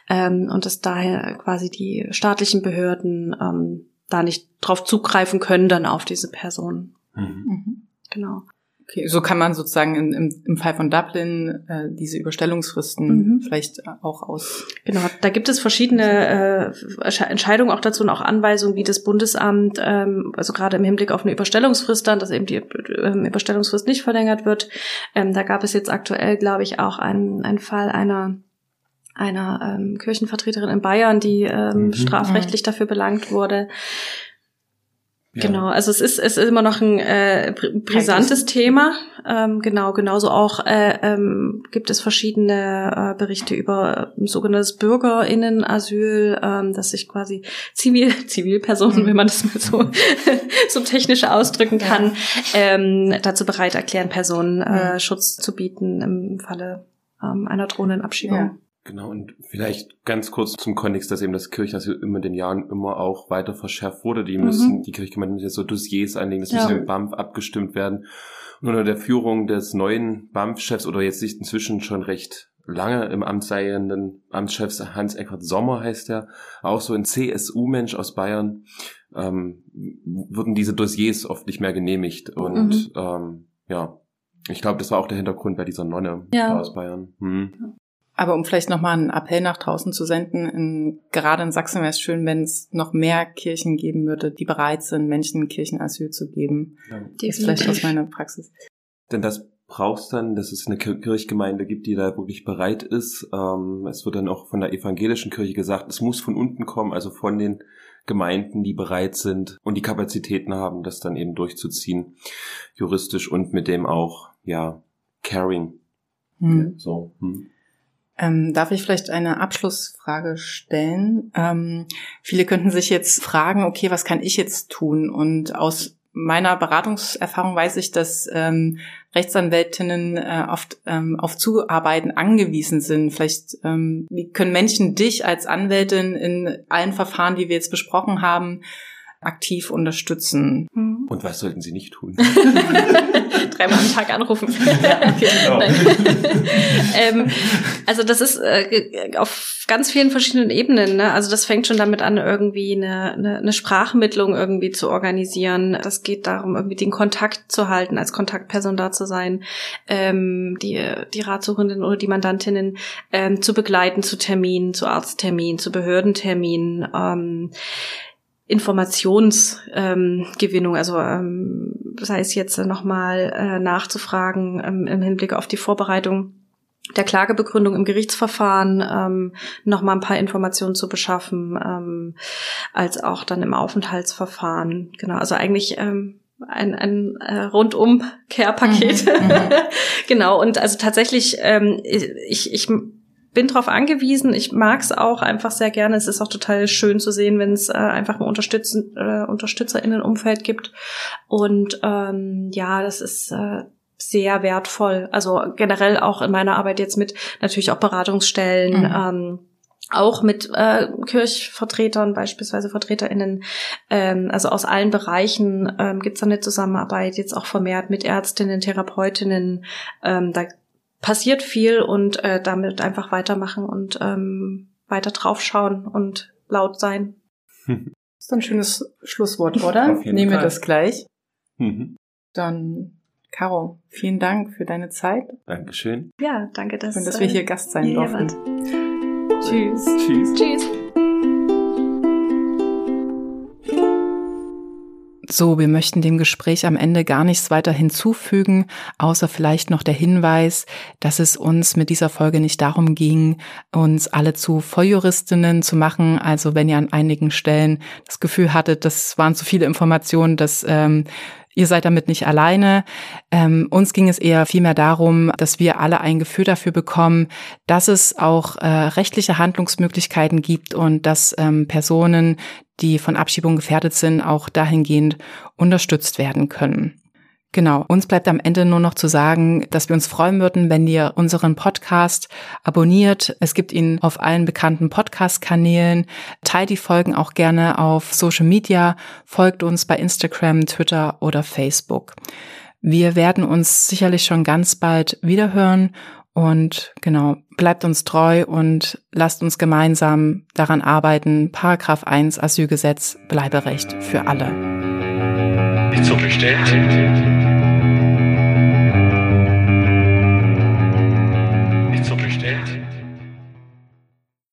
ähm, und dass daher quasi die staatlichen Behörden ähm, da nicht drauf zugreifen können dann auf diese Person. Mhm. Mhm. Genau. Okay, so kann man sozusagen in, im, im Fall von Dublin äh, diese Überstellungsfristen mhm. vielleicht auch aus. Genau, da gibt es verschiedene äh, Entscheidungen auch dazu und auch Anweisungen, wie das Bundesamt, ähm, also gerade im Hinblick auf eine Überstellungsfrist dann, dass eben die ähm, Überstellungsfrist nicht verlängert wird. Ähm, da gab es jetzt aktuell, glaube ich, auch einen, einen Fall einer einer ähm, Kirchenvertreterin in Bayern, die ähm, mhm. strafrechtlich dafür belangt wurde. Ja. Genau, also es ist es ist immer noch ein äh, brisantes Thema. Ähm, genau, genauso auch äh, ähm, gibt es verschiedene äh, Berichte über äh, sogenanntes Bürgerinnenasyl, ähm, dass sich quasi Zivil Zivilpersonen, mhm. wenn man das mal so so technisch ausdrücken kann, ja. ähm, dazu bereit erklären, Personen äh, mhm. Schutz zu bieten im Falle ähm, einer drohenden Abschiebung. Ja. Genau, und vielleicht ganz kurz zum Kontext, dass eben das Kirchenasyl immer in den Jahren immer auch weiter verschärft wurde. Die müssen, mhm. die Kirchgemeinden müssen jetzt so Dossiers einlegen, das ja. müssen mit BAMF abgestimmt werden. Und unter der Führung des neuen BAMF-Chefs oder jetzt nicht inzwischen schon recht lange im Amt seienden Amtschefs Hans-Eckert Sommer heißt er, auch so ein CSU-Mensch aus Bayern, ähm, wurden diese Dossiers oft nicht mehr genehmigt. Und mhm. ähm, ja, ich glaube, das war auch der Hintergrund bei dieser Nonne ja. aus Bayern. Hm. Aber um vielleicht nochmal einen Appell nach draußen zu senden, in, gerade in Sachsen wäre es schön, wenn es noch mehr Kirchen geben würde, die bereit sind, Menschen Kirchenasyl zu geben. Ja. Das ist vielleicht aus meiner Praxis. Denn das brauchst dann, dass es eine Kirchgemeinde gibt, die da wirklich bereit ist. Ähm, es wird dann auch von der evangelischen Kirche gesagt, es muss von unten kommen, also von den Gemeinden, die bereit sind und die Kapazitäten haben, das dann eben durchzuziehen, juristisch und mit dem auch, ja, Caring. Hm. So. Hm. Ähm, darf ich vielleicht eine Abschlussfrage stellen? Ähm, viele könnten sich jetzt fragen, okay, was kann ich jetzt tun? Und aus meiner Beratungserfahrung weiß ich, dass ähm, Rechtsanwältinnen äh, oft ähm, auf Zuarbeiten angewiesen sind. Vielleicht ähm, wie können Menschen dich als Anwältin in allen Verfahren, die wir jetzt besprochen haben, aktiv unterstützen. Mhm. Und was sollten sie nicht tun? Dreimal am Tag anrufen. ja, genau. ähm, also das ist äh, auf ganz vielen verschiedenen Ebenen. Ne? Also das fängt schon damit an, irgendwie eine, eine, eine Sprachmittlung irgendwie zu organisieren. Das geht darum, irgendwie den Kontakt zu halten, als Kontaktperson da zu sein, ähm, die, die Ratsuchenden oder die Mandantinnen ähm, zu begleiten zu Terminen, zu Arztterminen, zu Behördenterminen. Ähm, Informationsgewinnung, ähm, also ähm, sei es jetzt nochmal äh, nachzufragen ähm, im Hinblick auf die Vorbereitung der Klagebegründung im Gerichtsverfahren ähm, nochmal ein paar Informationen zu beschaffen, ähm, als auch dann im Aufenthaltsverfahren. Genau, also eigentlich ähm, ein, ein äh, rundum Care-Paket. Mhm, mhm. genau, und also tatsächlich, ähm, ich, ich bin darauf angewiesen. Ich mag es auch einfach sehr gerne. Es ist auch total schön zu sehen, wenn es äh, einfach ein Unterstützen, äh, UnterstützerInnen-Umfeld gibt. Und ähm, ja, das ist äh, sehr wertvoll. Also generell auch in meiner Arbeit jetzt mit natürlich auch Beratungsstellen. Mhm. Ähm, auch mit äh, Kirchvertretern, beispielsweise VertreterInnen, ähm, also aus allen Bereichen ähm, gibt es eine Zusammenarbeit, jetzt auch vermehrt mit Ärztinnen, Therapeutinnen. Ähm, da passiert viel und äh, damit einfach weitermachen und ähm, weiter draufschauen und laut sein. Das ist ein schönes Schlusswort, oder? Nehmen wir das gleich. Mhm. Dann, Caro, vielen Dank für deine Zeit. Dankeschön. Ja, danke, dass, Schön, dass wir hier Gast sein durften. Tschüss. Tschüss. Tschüss. So, wir möchten dem Gespräch am Ende gar nichts weiter hinzufügen, außer vielleicht noch der Hinweis, dass es uns mit dieser Folge nicht darum ging, uns alle zu Volljuristinnen zu machen. Also wenn ihr an einigen Stellen das Gefühl hattet, das waren zu viele Informationen, dass ähm, Ihr seid damit nicht alleine. Ähm, uns ging es eher vielmehr darum, dass wir alle ein Gefühl dafür bekommen, dass es auch äh, rechtliche Handlungsmöglichkeiten gibt und dass ähm, Personen, die von Abschiebung gefährdet sind, auch dahingehend unterstützt werden können. Genau, uns bleibt am Ende nur noch zu sagen, dass wir uns freuen würden, wenn ihr unseren Podcast abonniert. Es gibt ihn auf allen bekannten Podcast-Kanälen. Teilt die Folgen auch gerne auf Social Media, folgt uns bei Instagram, Twitter oder Facebook. Wir werden uns sicherlich schon ganz bald wiederhören und genau, bleibt uns treu und lasst uns gemeinsam daran arbeiten, Paragraph 1 Asylgesetz, Bleiberecht für alle. Nicht so bestellt.